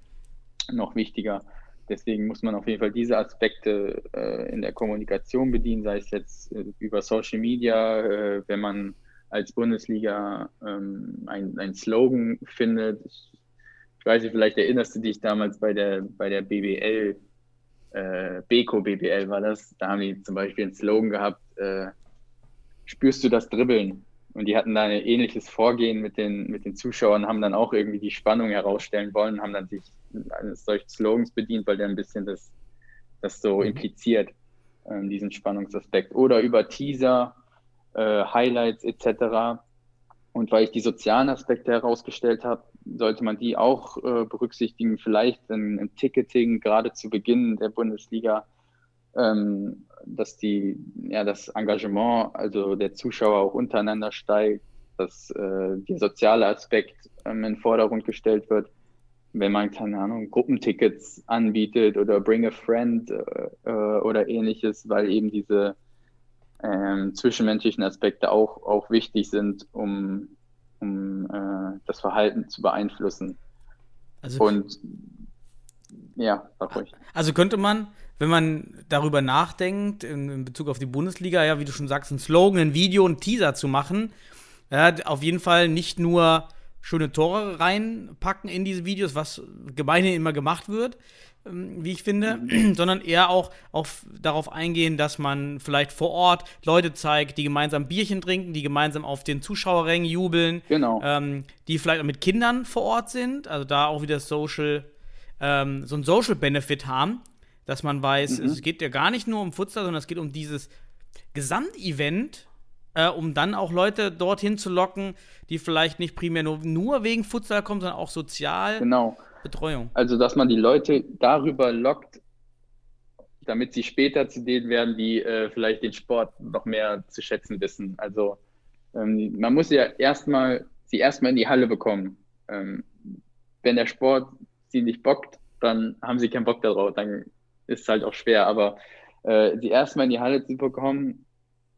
noch wichtiger. Deswegen muss man auf jeden Fall diese Aspekte äh, in der Kommunikation bedienen, sei es jetzt äh, über Social Media, äh, wenn man als Bundesliga ähm, ein, Slogan findet. Ich, ich, weiß nicht, vielleicht erinnerst du dich damals bei der, bei der BBL, äh, Beko BBL war das, da haben die zum Beispiel einen Slogan gehabt, äh, spürst du das Dribbeln? Und die hatten da ein ähnliches Vorgehen mit den, mit den Zuschauern, haben dann auch irgendwie die Spannung herausstellen wollen, haben dann sich eines solchen Slogans bedient, weil der ein bisschen das, das so mhm. impliziert, äh, diesen Spannungsaspekt. Oder über Teaser, äh, Highlights etc. Und weil ich die sozialen Aspekte herausgestellt habe, sollte man die auch äh, berücksichtigen, vielleicht im Ticketing, gerade zu Beginn der Bundesliga ähm, dass die, ja, das Engagement, also der Zuschauer auch untereinander steigt, dass äh, der soziale Aspekt ähm, in den Vordergrund gestellt wird. Wenn man, keine Ahnung, Gruppentickets anbietet oder Bring a Friend äh, äh, oder ähnliches, weil eben diese ähm, zwischenmenschlichen Aspekte auch, auch wichtig sind, um, um äh, das Verhalten zu beeinflussen. Also, Und ja, sag ruhig. Also könnte man wenn man darüber nachdenkt, in, in, Bezug auf die Bundesliga, ja, wie du schon sagst, ein Slogan, ein Video, ein Teaser zu machen, ja, auf jeden Fall nicht nur schöne Tore reinpacken in diese Videos, was gemeinhin immer gemacht wird, ähm, wie ich finde, *clears throat* sondern eher auch auf, darauf eingehen, dass man vielleicht vor Ort Leute zeigt, die gemeinsam Bierchen trinken, die gemeinsam auf den Zuschauerrängen jubeln, Genau. ähm, die vielleicht auch mit Kindern vor Ort sind, also da auch wieder Social, ähm, so ein Social Benefit haben, dass man weiß, es geht ja gar nicht nur um Futsal, sondern es geht um dieses Gesamtevent, äh, um dann auch Leute dorthin zu locken, die vielleicht nicht primär nur, nur wegen Futsal kommen, sondern auch sozial Genau. Betreuung. Also, dass man die Leute darüber lockt, damit sie später zu denen werden, die äh, vielleicht den Sport noch mehr zu schätzen wissen. Also, ähm, man muss ja erstmal sie erstmal in die Halle bekommen. Ähm, wenn der Sport sie nicht bockt, dann haben sie keinen Bock darauf, dann ist halt auch schwer. Aber äh, sie erstmal in die Halle zu bekommen,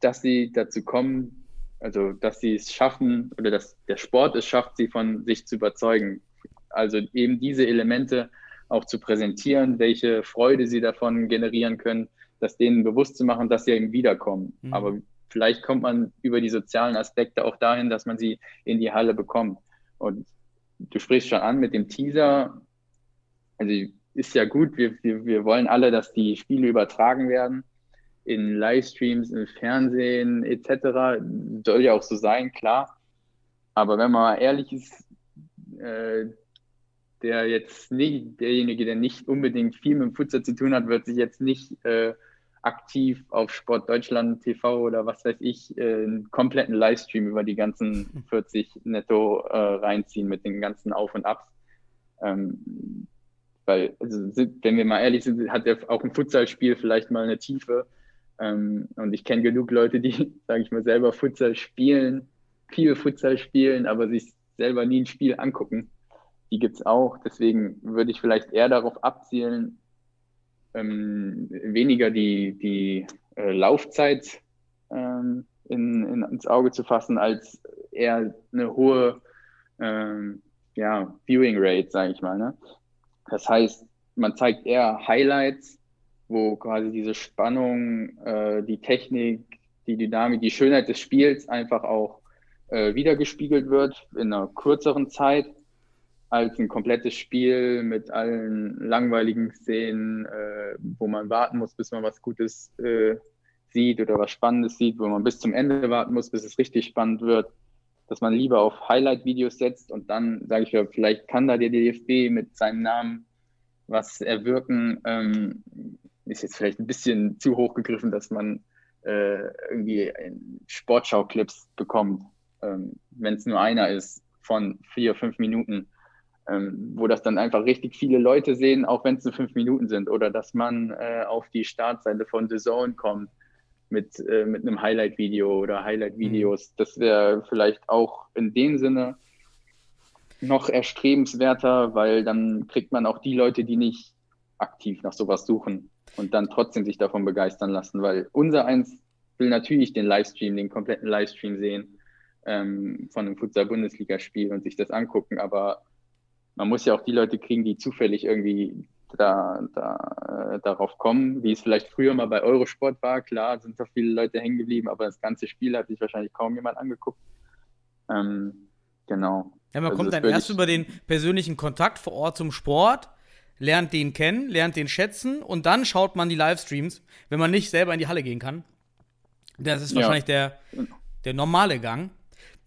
dass sie dazu kommen, also dass sie es schaffen oder dass der Sport es schafft, sie von sich zu überzeugen. Also eben diese Elemente auch zu präsentieren, welche Freude sie davon generieren können, das denen bewusst zu machen, dass sie eben wiederkommen. Mhm. Aber vielleicht kommt man über die sozialen Aspekte auch dahin, dass man sie in die Halle bekommt. Und du sprichst schon an mit dem Teaser. Also ist ja gut, wir, wir, wir wollen alle, dass die Spiele übertragen werden in Livestreams, im Fernsehen etc. Soll ja auch so sein, klar. Aber wenn man mal ehrlich ist, äh, der jetzt nicht, derjenige, der nicht unbedingt viel mit dem Futsal zu tun hat, wird sich jetzt nicht äh, aktiv auf Sport Deutschland TV oder was weiß ich, äh, einen kompletten Livestream über die ganzen 40 netto äh, reinziehen mit den ganzen Auf und Abs. Ähm, weil, also, wenn wir mal ehrlich sind, hat ja auch ein Futsalspiel vielleicht mal eine Tiefe. Ähm, und ich kenne genug Leute, die, *laughs* sage ich mal, selber Futsal spielen, viel Futsal spielen, aber sich selber nie ein Spiel angucken. Die gibt's auch. Deswegen würde ich vielleicht eher darauf abzielen, ähm, weniger die, die äh, Laufzeit ähm, in, in, ins Auge zu fassen, als eher eine hohe ähm, ja, Viewing Rate, sage ich mal. Ne? Das heißt, man zeigt eher Highlights, wo quasi diese Spannung, äh, die Technik, die Dynamik, die Schönheit des Spiels einfach auch äh, wiedergespiegelt wird in einer kürzeren Zeit als ein komplettes Spiel mit allen langweiligen Szenen, äh, wo man warten muss, bis man was Gutes äh, sieht oder was Spannendes sieht, wo man bis zum Ende warten muss, bis es richtig spannend wird, dass man lieber auf Highlight-Videos setzt und dann, sage ich vielleicht kann da der DFB mit seinem Namen was erwirken. Ähm, ist jetzt vielleicht ein bisschen zu hoch gegriffen, dass man äh, irgendwie Sportschau-Clips bekommt, ähm, wenn es nur einer ist von vier, fünf Minuten ähm, wo das dann einfach richtig viele Leute sehen, auch wenn es nur fünf Minuten sind. Oder dass man äh, auf die Startseite von The Zone kommt mit, äh, mit einem Highlight-Video oder Highlight-Videos. Mhm. Das wäre vielleicht auch in dem Sinne noch erstrebenswerter, weil dann kriegt man auch die Leute, die nicht aktiv nach sowas suchen und dann trotzdem sich davon begeistern lassen, weil unser eins will natürlich den Livestream, den kompletten Livestream sehen ähm, von einem Futsal-Bundesligaspiel und sich das angucken, aber man muss ja auch die Leute kriegen, die zufällig irgendwie da, da, äh, darauf kommen, wie es vielleicht früher mal bei Eurosport war. Klar, sind da viele Leute hängen geblieben, aber das ganze Spiel hat sich wahrscheinlich kaum jemand angeguckt. Ähm, genau. Ja, man also kommt dann erst über den persönlichen Kontakt vor Ort zum Sport, lernt den kennen, lernt den schätzen und dann schaut man die Livestreams, wenn man nicht selber in die Halle gehen kann. Das ist wahrscheinlich ja. der, der normale Gang.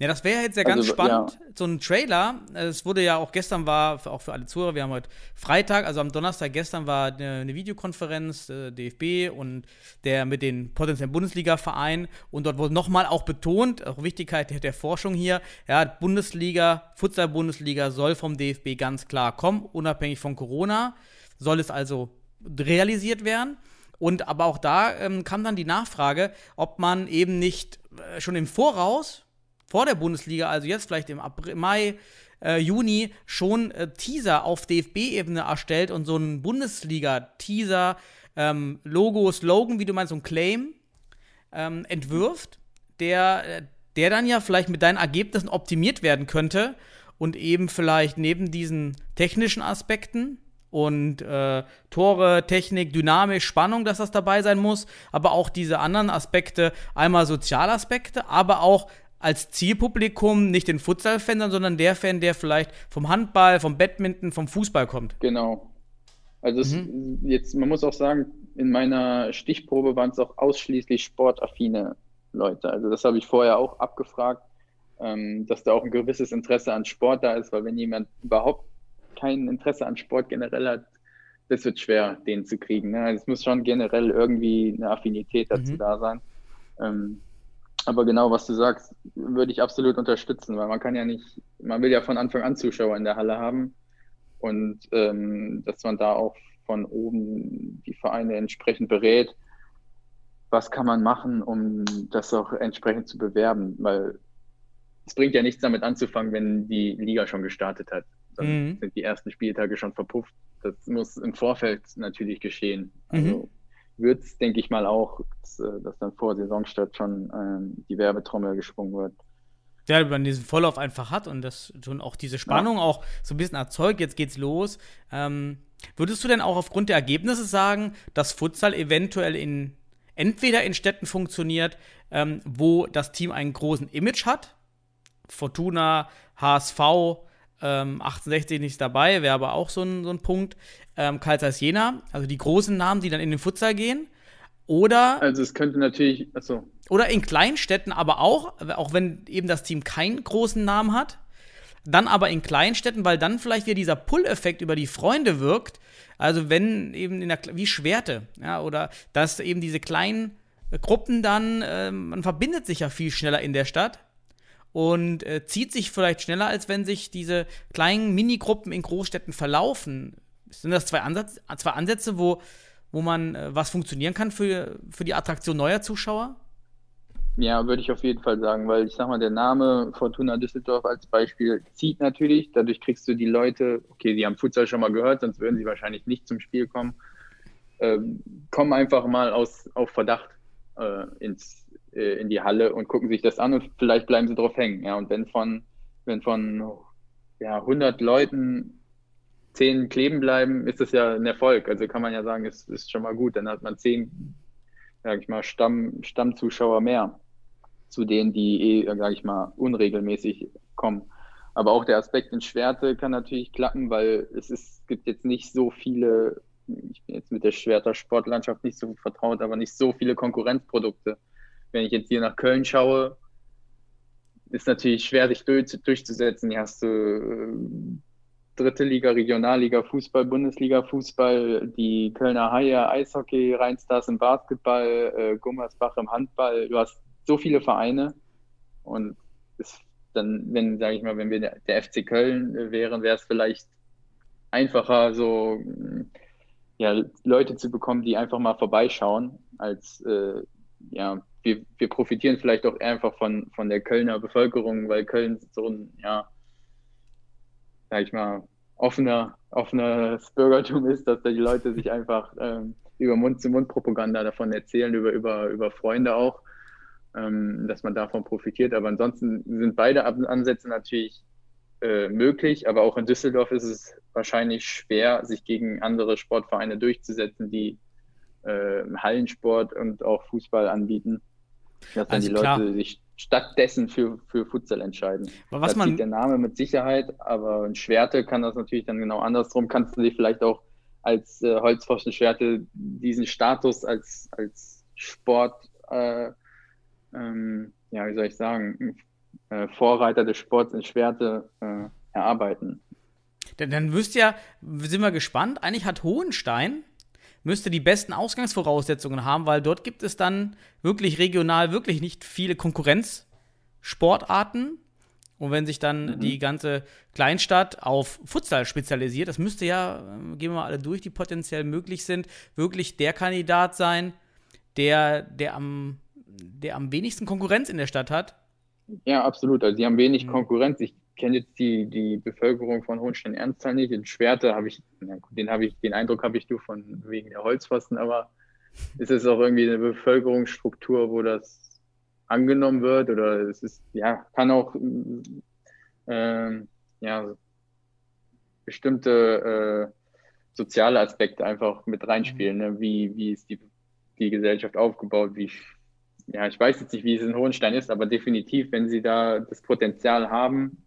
Ja, das wäre jetzt ja ganz also, spannend. Ja. So ein Trailer, es wurde ja auch gestern war, auch für alle Zuhörer, wir haben heute Freitag, also am Donnerstag gestern war eine, eine Videokonferenz, äh, DFB und der mit den potenziellen Bundesliga-Vereinen und dort wurde nochmal auch betont, auch Wichtigkeit der, der, Forschung hier, ja, Bundesliga, Futsal-Bundesliga soll vom DFB ganz klar kommen, unabhängig von Corona, soll es also realisiert werden. Und aber auch da ähm, kam dann die Nachfrage, ob man eben nicht äh, schon im Voraus vor der Bundesliga, also jetzt vielleicht im April, Mai, äh, Juni, schon äh, Teaser auf DFB-Ebene erstellt und so ein Bundesliga-Teaser, ähm, Logo, Slogan, wie du meinst, so ein Claim ähm, entwirft, der, äh, der dann ja vielleicht mit deinen Ergebnissen optimiert werden könnte und eben vielleicht neben diesen technischen Aspekten und äh, Tore, Technik, Dynamik, Spannung, dass das dabei sein muss, aber auch diese anderen Aspekte, einmal Sozialaspekte, aber auch als Zielpublikum nicht den Futsal-Fan, sondern der Fan, der vielleicht vom Handball, vom Badminton, vom Fußball kommt. Genau. Also es, Mhm. jetzt, man muss auch sagen, in meiner Stichprobe waren es auch ausschließlich sportaffine Leute. Also das habe ich vorher auch abgefragt, ähm, dass da auch ein gewisses Interesse an Sport da ist, weil wenn jemand überhaupt kein Interesse an Sport generell hat, das wird schwer, den zu kriegen. Ne? Also es muss schon generell irgendwie eine Affinität dazu Mhm. da sein. Ähm, aber genau, was du sagst, würde ich absolut unterstützen, weil man kann ja nicht, man will ja von Anfang an Zuschauer in der Halle haben und ähm, dass man da auch von oben die Vereine entsprechend berät, was kann man machen, um das auch entsprechend zu bewerben, weil es bringt ja nichts damit anzufangen, wenn die Liga schon gestartet hat. Dann Mhm. sind die ersten Spieltage schon verpufft. Das muss im Vorfeld natürlich geschehen. Also wird es, denke ich mal, auch, dass, äh, dass dann vor Saisonstart schon ähm, die Werbetrommel geschwungen wird. Ja, man diesen Vorlauf einfach hat und das schon auch diese Spannung auch so ein bisschen erzeugt, jetzt geht's los. Ähm, würdest du denn auch aufgrund der Ergebnisse sagen, dass Futsal eventuell in entweder in Städten funktioniert, ähm, wo das Team einen großen Image hat? Fortuna, HSV, ähm, 1860 nicht dabei, wäre aber auch so ein, so ein Punkt. Ähm, Karl Zeiss Jena, also die großen Namen, die dann in den Futsal gehen. Oder Also es könnte natürlich, achso, oder in Kleinstädten aber auch, auch wenn eben das Team keinen großen Namen hat. Dann aber in Kleinstädten, weil dann vielleicht wieder dieser Pull-Effekt über die Freunde wirkt. Also wenn eben in der, wie Schwerte, ja, oder dass eben diese kleinen äh, Gruppen dann, ähm, man verbindet sich ja viel schneller in der Stadt und äh, zieht sich vielleicht schneller, als wenn sich diese kleinen Minigruppen in Großstädten verlaufen. Sind das zwei, Ansatz, zwei Ansätze, wo, wo man äh, was funktionieren kann für, für die Attraktion neuer Zuschauer? Ja, würde ich auf jeden Fall sagen, weil ich sag mal, der Name Fortuna Düsseldorf als Beispiel zieht natürlich. Dadurch kriegst du die Leute, okay, die haben Futsal schon mal gehört, sonst würden sie wahrscheinlich nicht zum Spiel kommen. Ähm, kommen einfach mal aus, auf Verdacht äh, ins, äh, in die Halle und gucken sich das an und vielleicht bleiben sie drauf hängen. Ja, und wenn von, wenn von ja, 100 Leuten 10 kleben bleiben, ist das ja ein Erfolg. Also kann man ja sagen, es ist schon mal gut. Dann hat man 10, sag ich mal, Stamm, Stammzuschauer mehr zu denen, die eh, sag ich mal, unregelmäßig kommen. Aber auch der Aspekt in Schwerte kann natürlich klappen, weil es ist, gibt jetzt nicht so viele, ich bin jetzt mit der Schwerter Sportlandschaft nicht so vertraut, aber nicht so viele Konkurrenzprodukte. Wenn ich jetzt hier nach Köln schaue, ist natürlich schwer, sich durch, durchzusetzen. Hier hast du äh, dritte Liga, Regionalliga, Fußball, Bundesliga, Fußball, die Kölner Haie, Eishockey, Rheinstars im Basketball, äh, Gummersbach im Handball. Du hast so viele Vereine und ist dann, wenn, sage ich mal, wenn wir der, der FC Köln äh, wären, wäre es vielleicht einfacher, so mh, ja, Leute zu bekommen, die einfach mal vorbeischauen, als äh, ja, wir, wir profitieren vielleicht auch einfach von, von der Kölner Bevölkerung, weil Köln so ein, ja, sag ich mal, offener, offenes Bürgertum ist, dass da die Leute sich einfach ähm, über Mund-zu-Mund-Propaganda davon erzählen, über, über, über Freunde auch, ähm, dass man davon profitiert. Aber ansonsten sind beide Ansätze natürlich äh, möglich, aber auch in Düsseldorf ist es wahrscheinlich schwer, sich gegen andere Sportvereine durchzusetzen, die äh, Hallensport und auch Fußball anbieten, dass dann Also die klar. Leute sich stattdessen für, für Futsal entscheiden. Aber was da man- der Name mit Sicherheit, aber in Schwerte kann das natürlich dann genau andersrum. Kannst du dich vielleicht auch als äh, Holzpfosten Schwerte diesen Status als, als Sport, äh, ähm, ja, wie soll ich sagen, äh, Vorreiter des Sports in Schwerte äh, erarbeiten. Dann, dann wüsst ihr, sind wir gespannt. Eigentlich hat Hohenstein müsste die besten Ausgangsvoraussetzungen haben, weil dort gibt es dann wirklich regional wirklich nicht viele Konkurrenzsportarten. Und wenn sich dann die ganze Kleinstadt auf Futsal spezialisiert, das müsste ja, äh, gehen wir mal alle durch, die potenziell möglich sind, wirklich der Kandidat sein, der, der, am, der am wenigsten Konkurrenz in der Stadt hat. Ja, absolut. Also die haben wenig Mhm. Konkurrenz. Ich kenne jetzt die, die Bevölkerung von Hohenstein-Ernsthal nicht. In Schwerte habe ich, den habe ich, den Eindruck habe ich nur von wegen der Holzpfosten, aber ist es auch irgendwie eine Bevölkerungsstruktur, wo das angenommen wird oder es ist, ja, kann auch ähm, ja, bestimmte äh, soziale Aspekte einfach mit reinspielen. Ne? Wie, wie ist die, die Gesellschaft aufgebaut? Wie ja, ich weiß jetzt nicht, wie es in Hohenstein ist, aber definitiv, wenn sie da das Potenzial haben,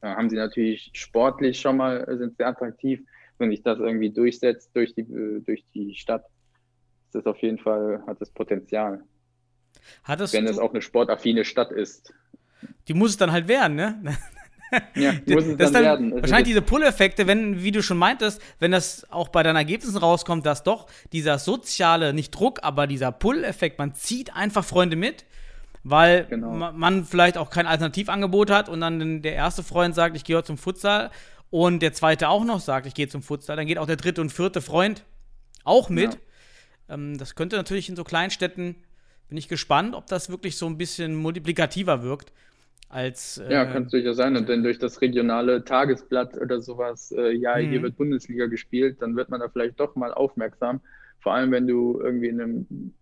äh, haben sie natürlich sportlich schon mal, äh, sind sehr attraktiv. Wenn sich das irgendwie durchsetzt durch die, äh, durch die Stadt, ist das auf jeden Fall, hat das Potenzial. Hattest wenn es auch eine sportaffine Stadt ist. die muss es dann halt werden, ne? *laughs* Ja, muss es das dann werden. Wahrscheinlich das- diese Pull-Effekte, wenn, wie du schon meintest, wenn das auch bei deinen Ergebnissen rauskommt, dass doch dieser soziale, nicht Druck, aber dieser Pull-Effekt, man zieht einfach Freunde mit, weil Genau. ma- man vielleicht auch kein Alternativangebot hat und dann der erste Freund sagt, ich gehe heute zum Futsal und der zweite auch noch sagt, ich gehe zum Futsal, dann geht auch der dritte und vierte Freund auch mit. Ähm, das könnte natürlich in so Kleinstädten, bin ich gespannt, ob das wirklich so ein bisschen multiplikativer wirkt als äh, Ja, kann es durchaus sein. Und dann durch das regionale Tagesblatt oder sowas, äh, ja, hier Mhm. wird Bundesliga gespielt, dann wird man da vielleicht doch mal aufmerksam. Vor allem, wenn du irgendwie in einem,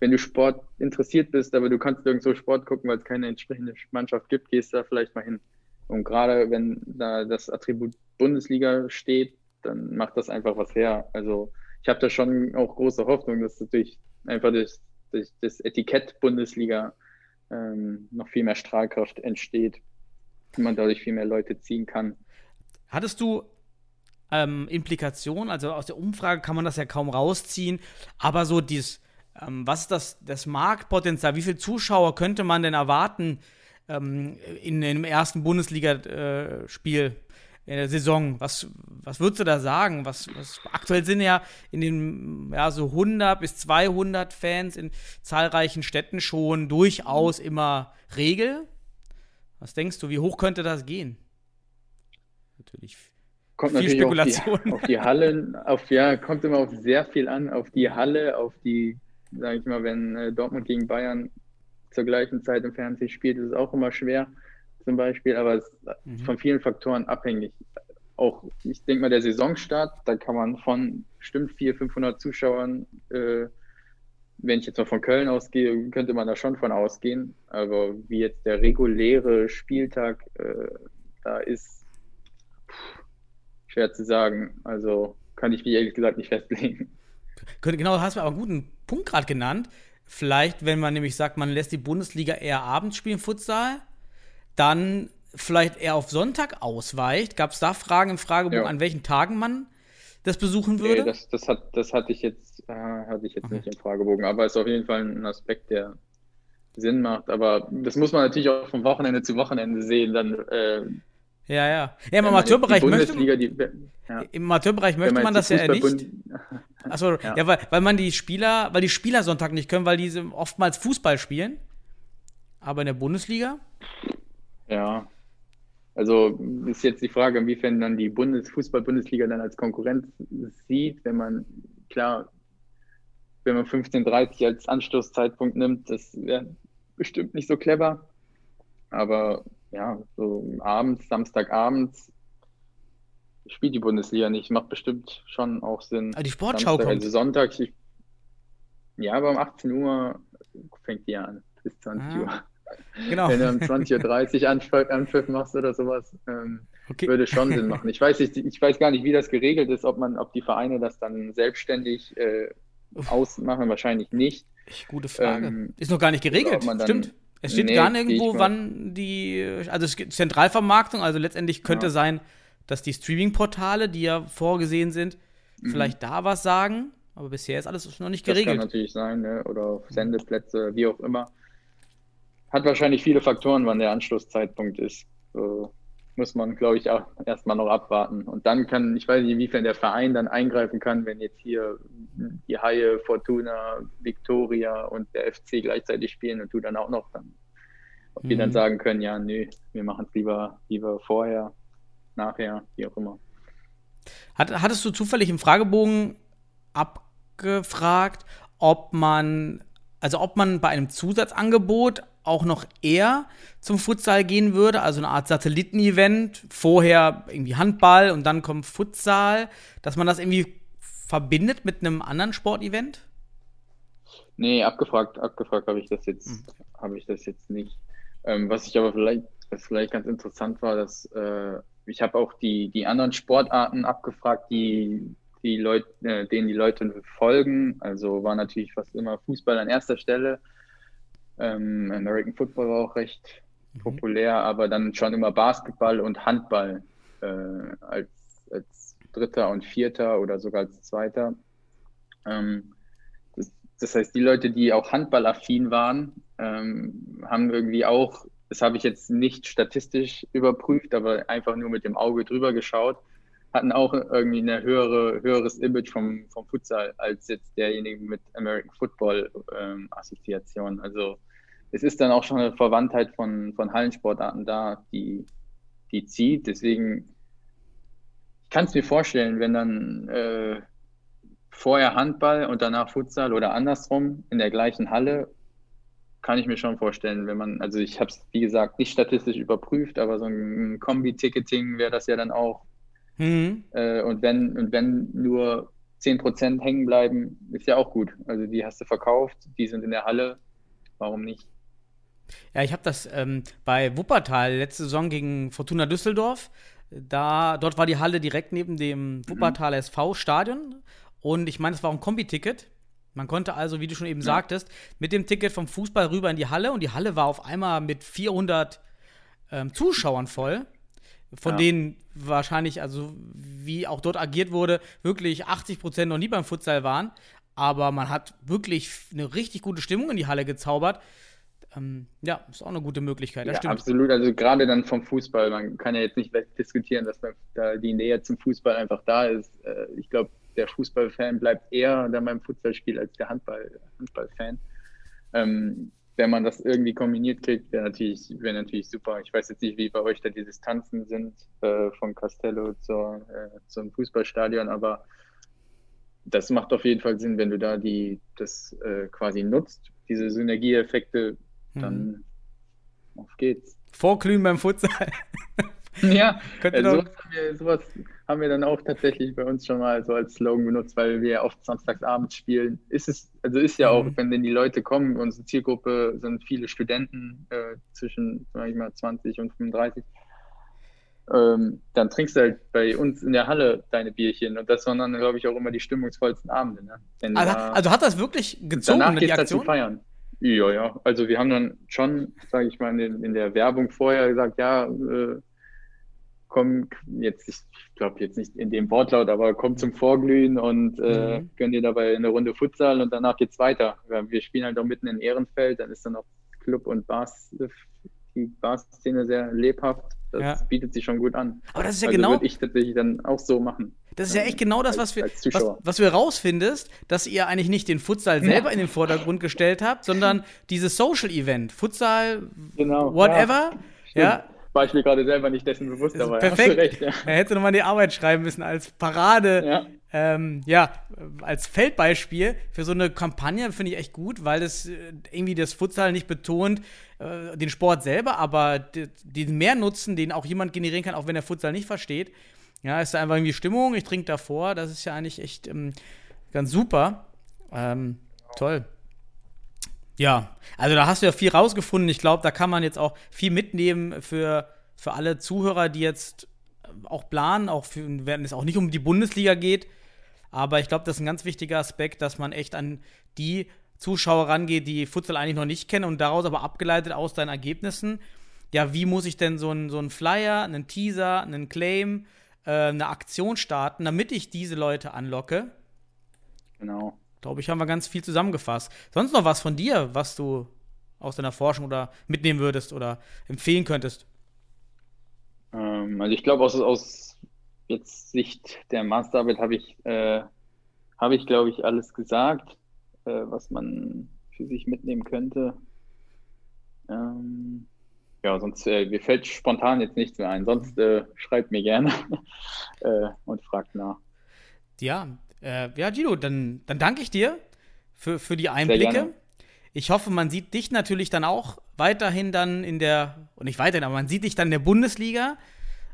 wenn du Sport interessiert bist, aber du kannst irgendwo Sport gucken, weil es keine entsprechende Mannschaft gibt, gehst du da vielleicht mal hin. Und gerade wenn da das Attribut Bundesliga steht, dann macht das einfach was her. Also ich habe da schon auch große Hoffnung, dass durch einfach durch, durch das Etikett Bundesliga ähm, noch viel mehr Strahlkraft entsteht und man dadurch viel mehr Leute ziehen kann. Hattest du ähm, Implikationen? Also aus der Umfrage kann man das ja kaum rausziehen, aber so dieses, ähm, was ist das, das Marktpotenzial? Wie viele Zuschauer könnte man denn erwarten ähm, in, einem ersten Bundesliga-Spiel in der Saison? Was, was würdest du da sagen? Was, was, aktuell sind ja in den ja, so 100 bis 200 Fans in zahlreichen Städten schon durchaus immer Regel. Was denkst du, wie hoch könnte das gehen? Natürlich Kommt Viel natürlich auf die, Spekulation. auf die Hallen, auf ja, kommt immer auf sehr viel an, auf die Halle, auf die, sage ich mal, wenn äh, Dortmund gegen Bayern zur gleichen Zeit im Fernsehen spielt, ist es auch immer schwer, zum Beispiel, aber es ist Mhm. von vielen Faktoren abhängig. Auch, ich denke mal, der Saisonstart, da kann man von bestimmt 400, 500 Zuschauern, äh, wenn ich jetzt mal von Köln ausgehe, könnte man da schon von ausgehen. Aber wie jetzt der reguläre Spieltag äh, da ist, pff, schwer zu sagen. Also kann ich mich ehrlich gesagt nicht *laughs* festlegen. Genau, du hast mir aber einen guten Punkt gerade genannt. Vielleicht, wenn man nämlich sagt, man lässt die Bundesliga eher abends spielen, Futsal, dann vielleicht eher auf Sonntag ausweicht. Gab es da Fragen im Fragebogen, Ja. an welchen Tagen man das besuchen Nee, würde? das, das, hat, das hatte ich jetzt, äh, hatte ich jetzt Okay. nicht im Fragebogen, aber ist auf jeden Fall ein Aspekt, der Sinn macht. Aber das muss man natürlich auch von Wochenende zu Wochenende sehen. Dann, äh, ja, ja. Ja, im man die Amateurbereich möchte, Bundesliga, die, ja, im Amateurbereich möchte man man das ja die nicht. Achso, *laughs* ja, Ja. weil, weil man die Spieler, weil die Spieler Sonntag nicht können, weil diese oftmals Fußball spielen. Aber in der Bundesliga? Ja, also ist jetzt die Frage, inwiefern dann die Bundes Fußball-Bundesliga dann als Konkurrenz sieht, wenn man, klar, wenn man 15.30 als Anstoßzeitpunkt nimmt, das wäre bestimmt nicht so clever. Aber ja, so abends, Samstagabends spielt die Bundesliga nicht. Macht bestimmt schon auch Sinn. Ah, die Sportschau Samstag, kommt. Also Sonntags, ich, ja, aber um 18 Uhr fängt die an, bis 20 Ah, Uhr. Genau. Wenn du um 20.30 Uhr Anpfiff, Anpfiff machst oder sowas, ähm, Okay. würde schon Sinn machen. Ich weiß, nicht, ich weiß gar nicht, wie das geregelt ist, ob man, ob die Vereine das dann selbstständig äh, ausmachen, wahrscheinlich nicht. Gute Frage. Ähm, ist noch gar nicht geregelt. Stimmt. Es steht Nee, gar nirgendwo, wann die, also es gibt Zentralvermarktung, also letztendlich könnte Ja. sein, dass die Streaming-Portale, die ja vorgesehen sind, vielleicht da was sagen, aber bisher ist alles noch nicht Mhm. Das kann geregelt. natürlich sein, ne? oder auf Sendeplätze, wie auch immer. Hat wahrscheinlich viele Faktoren, wann der Anschlusszeitpunkt ist. So muss man, glaube ich, auch erstmal noch abwarten. Und dann kann, ich weiß nicht, inwiefern der Verein dann eingreifen kann, wenn jetzt hier die Haie, Fortuna, Victoria und der FC gleichzeitig spielen und du dann auch noch dann, ob die dann Mhm. sagen können, ja, nö, wir machen es lieber, lieber vorher, nachher, wie auch immer. Hat, hattest du zufällig im Fragebogen abgefragt, ob man, also ob man bei einem Zusatzangebot auch noch eher zum Futsal gehen würde, also eine Art Satellitenevent, vorher irgendwie Handball und dann kommt Futsal, dass man das irgendwie verbindet mit einem anderen Sportevent? Nee, abgefragt, abgefragt habe ich das jetzt, habe ich das jetzt nicht. Ähm, was ich aber vielleicht, was vielleicht ganz interessant war, dass äh, ich habe auch die, die anderen Sportarten abgefragt, die die Leute, äh, denen die Leute folgen. Also war natürlich fast immer Fußball an erster Stelle. Ähm, American Football war auch recht Mhm. populär, aber dann schon immer Basketball und Handball äh, als, als dritter und vierter oder sogar als zweiter. Ähm, das, das heißt, die Leute, die auch handballaffin waren, ähm, haben irgendwie auch, das habe ich jetzt nicht statistisch überprüft, aber einfach nur mit dem Auge drüber geschaut, hatten auch irgendwie eine höhere, höheres Image vom, vom Futsal als jetzt derjenige mit American Football ähm, Assoziation. Also es ist dann auch schon eine Verwandtheit von, von Hallensportarten da, die, die zieht. Deswegen, ich kann es mir vorstellen, wenn dann äh, vorher Handball und danach Futsal oder andersrum in der gleichen Halle, kann ich mir schon vorstellen, wenn man, also ich habe es, wie gesagt, nicht statistisch überprüft, aber so ein Kombi-Ticketing wäre das ja dann auch. Mhm. Äh, und wenn, und wenn nur 10% hängen bleiben, ist ja auch gut. Also die hast du verkauft, die sind in der Halle, warum nicht? Ja, ich habe das ähm, bei Wuppertal letzte Saison gegen Fortuna Düsseldorf. Da, dort war die Halle direkt neben dem Wuppertal SV-Stadion. Und ich meine, es war auch ein Kombi-Ticket. Man konnte also, wie du schon eben sagtest, mit dem Ticket vom Fußball rüber in die Halle. Und die Halle war auf einmal mit 400 ähm, Zuschauern voll. Von Ja. denen wahrscheinlich, also wie auch dort agiert wurde, wirklich 80 Prozent noch nie beim Futsal waren. Aber man hat wirklich eine richtig gute Stimmung in die Halle gezaubert. Ähm, ja, ist auch eine gute Möglichkeit. Ja, stimmt. absolut. Also gerade dann vom Fußball. Man kann ja jetzt nicht diskutieren, dass da die Nähe zum Fußball einfach da ist. Äh, Ich glaube, der Fußballfan bleibt eher dann beim Fußballspiel als der Handball, Handballfan. Ähm, wenn man das irgendwie kombiniert kriegt, wäre natürlich, wäre natürlich super. Ich weiß jetzt nicht, wie bei euch da die Distanzen sind äh, von Castello zur, äh, zum Fußballstadion, aber das macht auf jeden Fall Sinn, wenn du da die das äh, quasi nutzt, diese Synergieeffekte, dann auf geht's. Vorglühen beim Futsal. *laughs* Ja, ihr äh, sowas, haben wir, sowas haben wir dann auch tatsächlich bei uns schon mal so als Slogan benutzt, weil wir ja oft samstagsabends spielen. Ist es, also ist ja auch, Mhm. wenn denn die Leute kommen, unsere Zielgruppe sind viele Studenten äh, zwischen, sag ich mal, 20 und 35. Ähm, dann trinkst du halt bei uns in der Halle deine Bierchen und das waren dann, glaube ich, auch immer die stimmungsvollsten Abende. Ne? Also, da- also hat das wirklich gezogen, Danach ne, geht die es halt Aktion? Feiern. Ja, ja. Also wir haben dann schon, sage ich mal, in, in der Werbung vorher gesagt, ja, äh, komm, jetzt, ich glaube jetzt nicht in dem Wortlaut, aber komm zum Vorglühen und äh, Mhm. gönn dir dabei eine Runde Futsal und danach geht's weiter. Wir spielen halt auch mitten in Ehrenfeld, dann ist dann auch Club und Bars, die Bar-Szene sehr lebhaft. Das Ja. bietet sich schon gut an. Aber das ist ja also genau, würde ich tatsächlich dann auch so machen. das ist ja echt genau das, was, wir, was, was du herausfindest, dass ihr eigentlich nicht den Futsal selber in den Vordergrund gestellt habt, sondern *laughs* dieses Social-Event. Futsal, Genau. whatever. Ja, War ich mir gerade selber nicht dessen bewusst, aber perfekt. hast du recht. Ja. Er hätte nochmal die Arbeit schreiben müssen als Parade. Ja. ähm, ja, als Feldbeispiel für so eine Kampagne finde ich echt gut, weil das äh, irgendwie das Futsal nicht betont, äh, den Sport selber, aber den Mehrnutzen, den auch jemand generieren kann, auch wenn der Futsal nicht versteht. Ja, ist da einfach irgendwie Stimmung, ich trinke davor, das ist ja eigentlich echt ähm, ganz super. Ähm, toll. Ja, also da hast du ja viel rausgefunden. Ich glaube, da kann man jetzt auch viel mitnehmen für, für alle Zuhörer, die jetzt äh, auch planen, auch für, wenn es auch nicht um die Bundesliga geht. Aber ich glaube, das ist ein ganz wichtiger Aspekt, dass man echt an die Zuschauer rangeht, die Futsal eigentlich noch nicht kennen und daraus aber abgeleitet aus deinen Ergebnissen. Ja, wie muss ich denn so einen so einen Flyer, einen Teaser, einen Claim, äh, eine Aktion starten, damit ich diese Leute anlocke? Genau. Glaube ich, haben wir ganz viel zusammengefasst. Sonst noch was von dir, was du aus deiner Forschung oder mitnehmen würdest oder empfehlen könntest? Ähm, also ich glaube, aus, aus jetzt Sicht der Masterarbeit habe ich, äh, habe ich, glaube ich, alles gesagt, äh, was man für sich mitnehmen könnte. Ähm, ja, sonst, äh, mir fällt spontan jetzt nichts mehr ein. Sonst äh, schreibt mir gerne *laughs* äh, und fragt nach. Ja, äh, ja, Gino, dann, dann danke ich dir für, für die Einblicke. Ich hoffe, man sieht dich natürlich dann auch weiterhin dann in der, und nicht weiterhin, aber man sieht dich dann in der Bundesliga,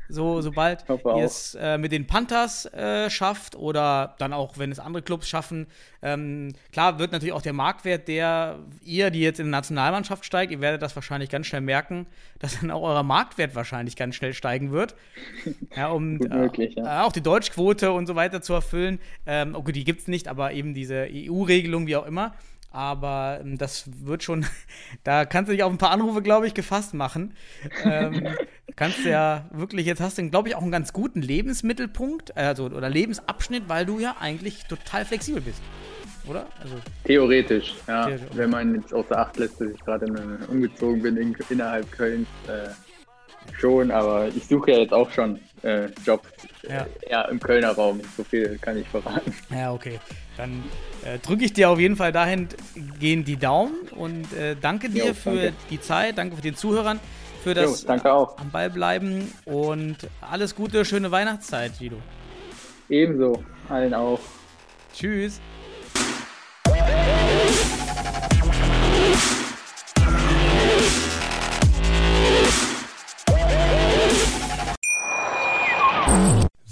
so, sobald ihr es äh, mit den Panthers äh, schafft oder dann auch, wenn es andere Clubs schaffen. Ähm, klar wird natürlich auch der Marktwert, der ihr, die jetzt in die Nationalmannschaft steigt, ihr werdet das wahrscheinlich ganz schnell merken, dass dann auch euer Marktwert wahrscheinlich ganz schnell steigen wird. Ja, um *laughs* möglich, äh, ja. auch die Deutschquote und so weiter zu erfüllen. Ähm, okay, die gibt es nicht, aber eben diese EU-Regelung, wie auch immer. Aber ähm, das wird schon, *laughs* da kannst du dich auf ein paar Anrufe, glaube ich, gefasst machen. ähm, *laughs* kannst du ja wirklich, jetzt hast du, glaube ich, auch einen ganz guten Lebensmittelpunkt, also oder Lebensabschnitt, weil du ja eigentlich total flexibel bist. Oder? Also, Theoretisch, ja. Theoretisch. Wenn man jetzt außer Acht lässt, dass ich gerade in- umgezogen bin in, innerhalb Kölns, äh, schon, aber ich suche ja jetzt auch schon äh, Jobs Ja. äh, eher im Kölner Raum. So viel kann ich verraten. ja, okay. Dann äh, drücke ich dir auf jeden Fall dahingehend die Daumen und äh, danke dir Jo, für danke. die Zeit, danke für den Zuhörern, für Jo, das danke auch. am Ball bleiben und alles Gute, schöne Weihnachtszeit, Guido. Ebenso, allen auch. Tschüss.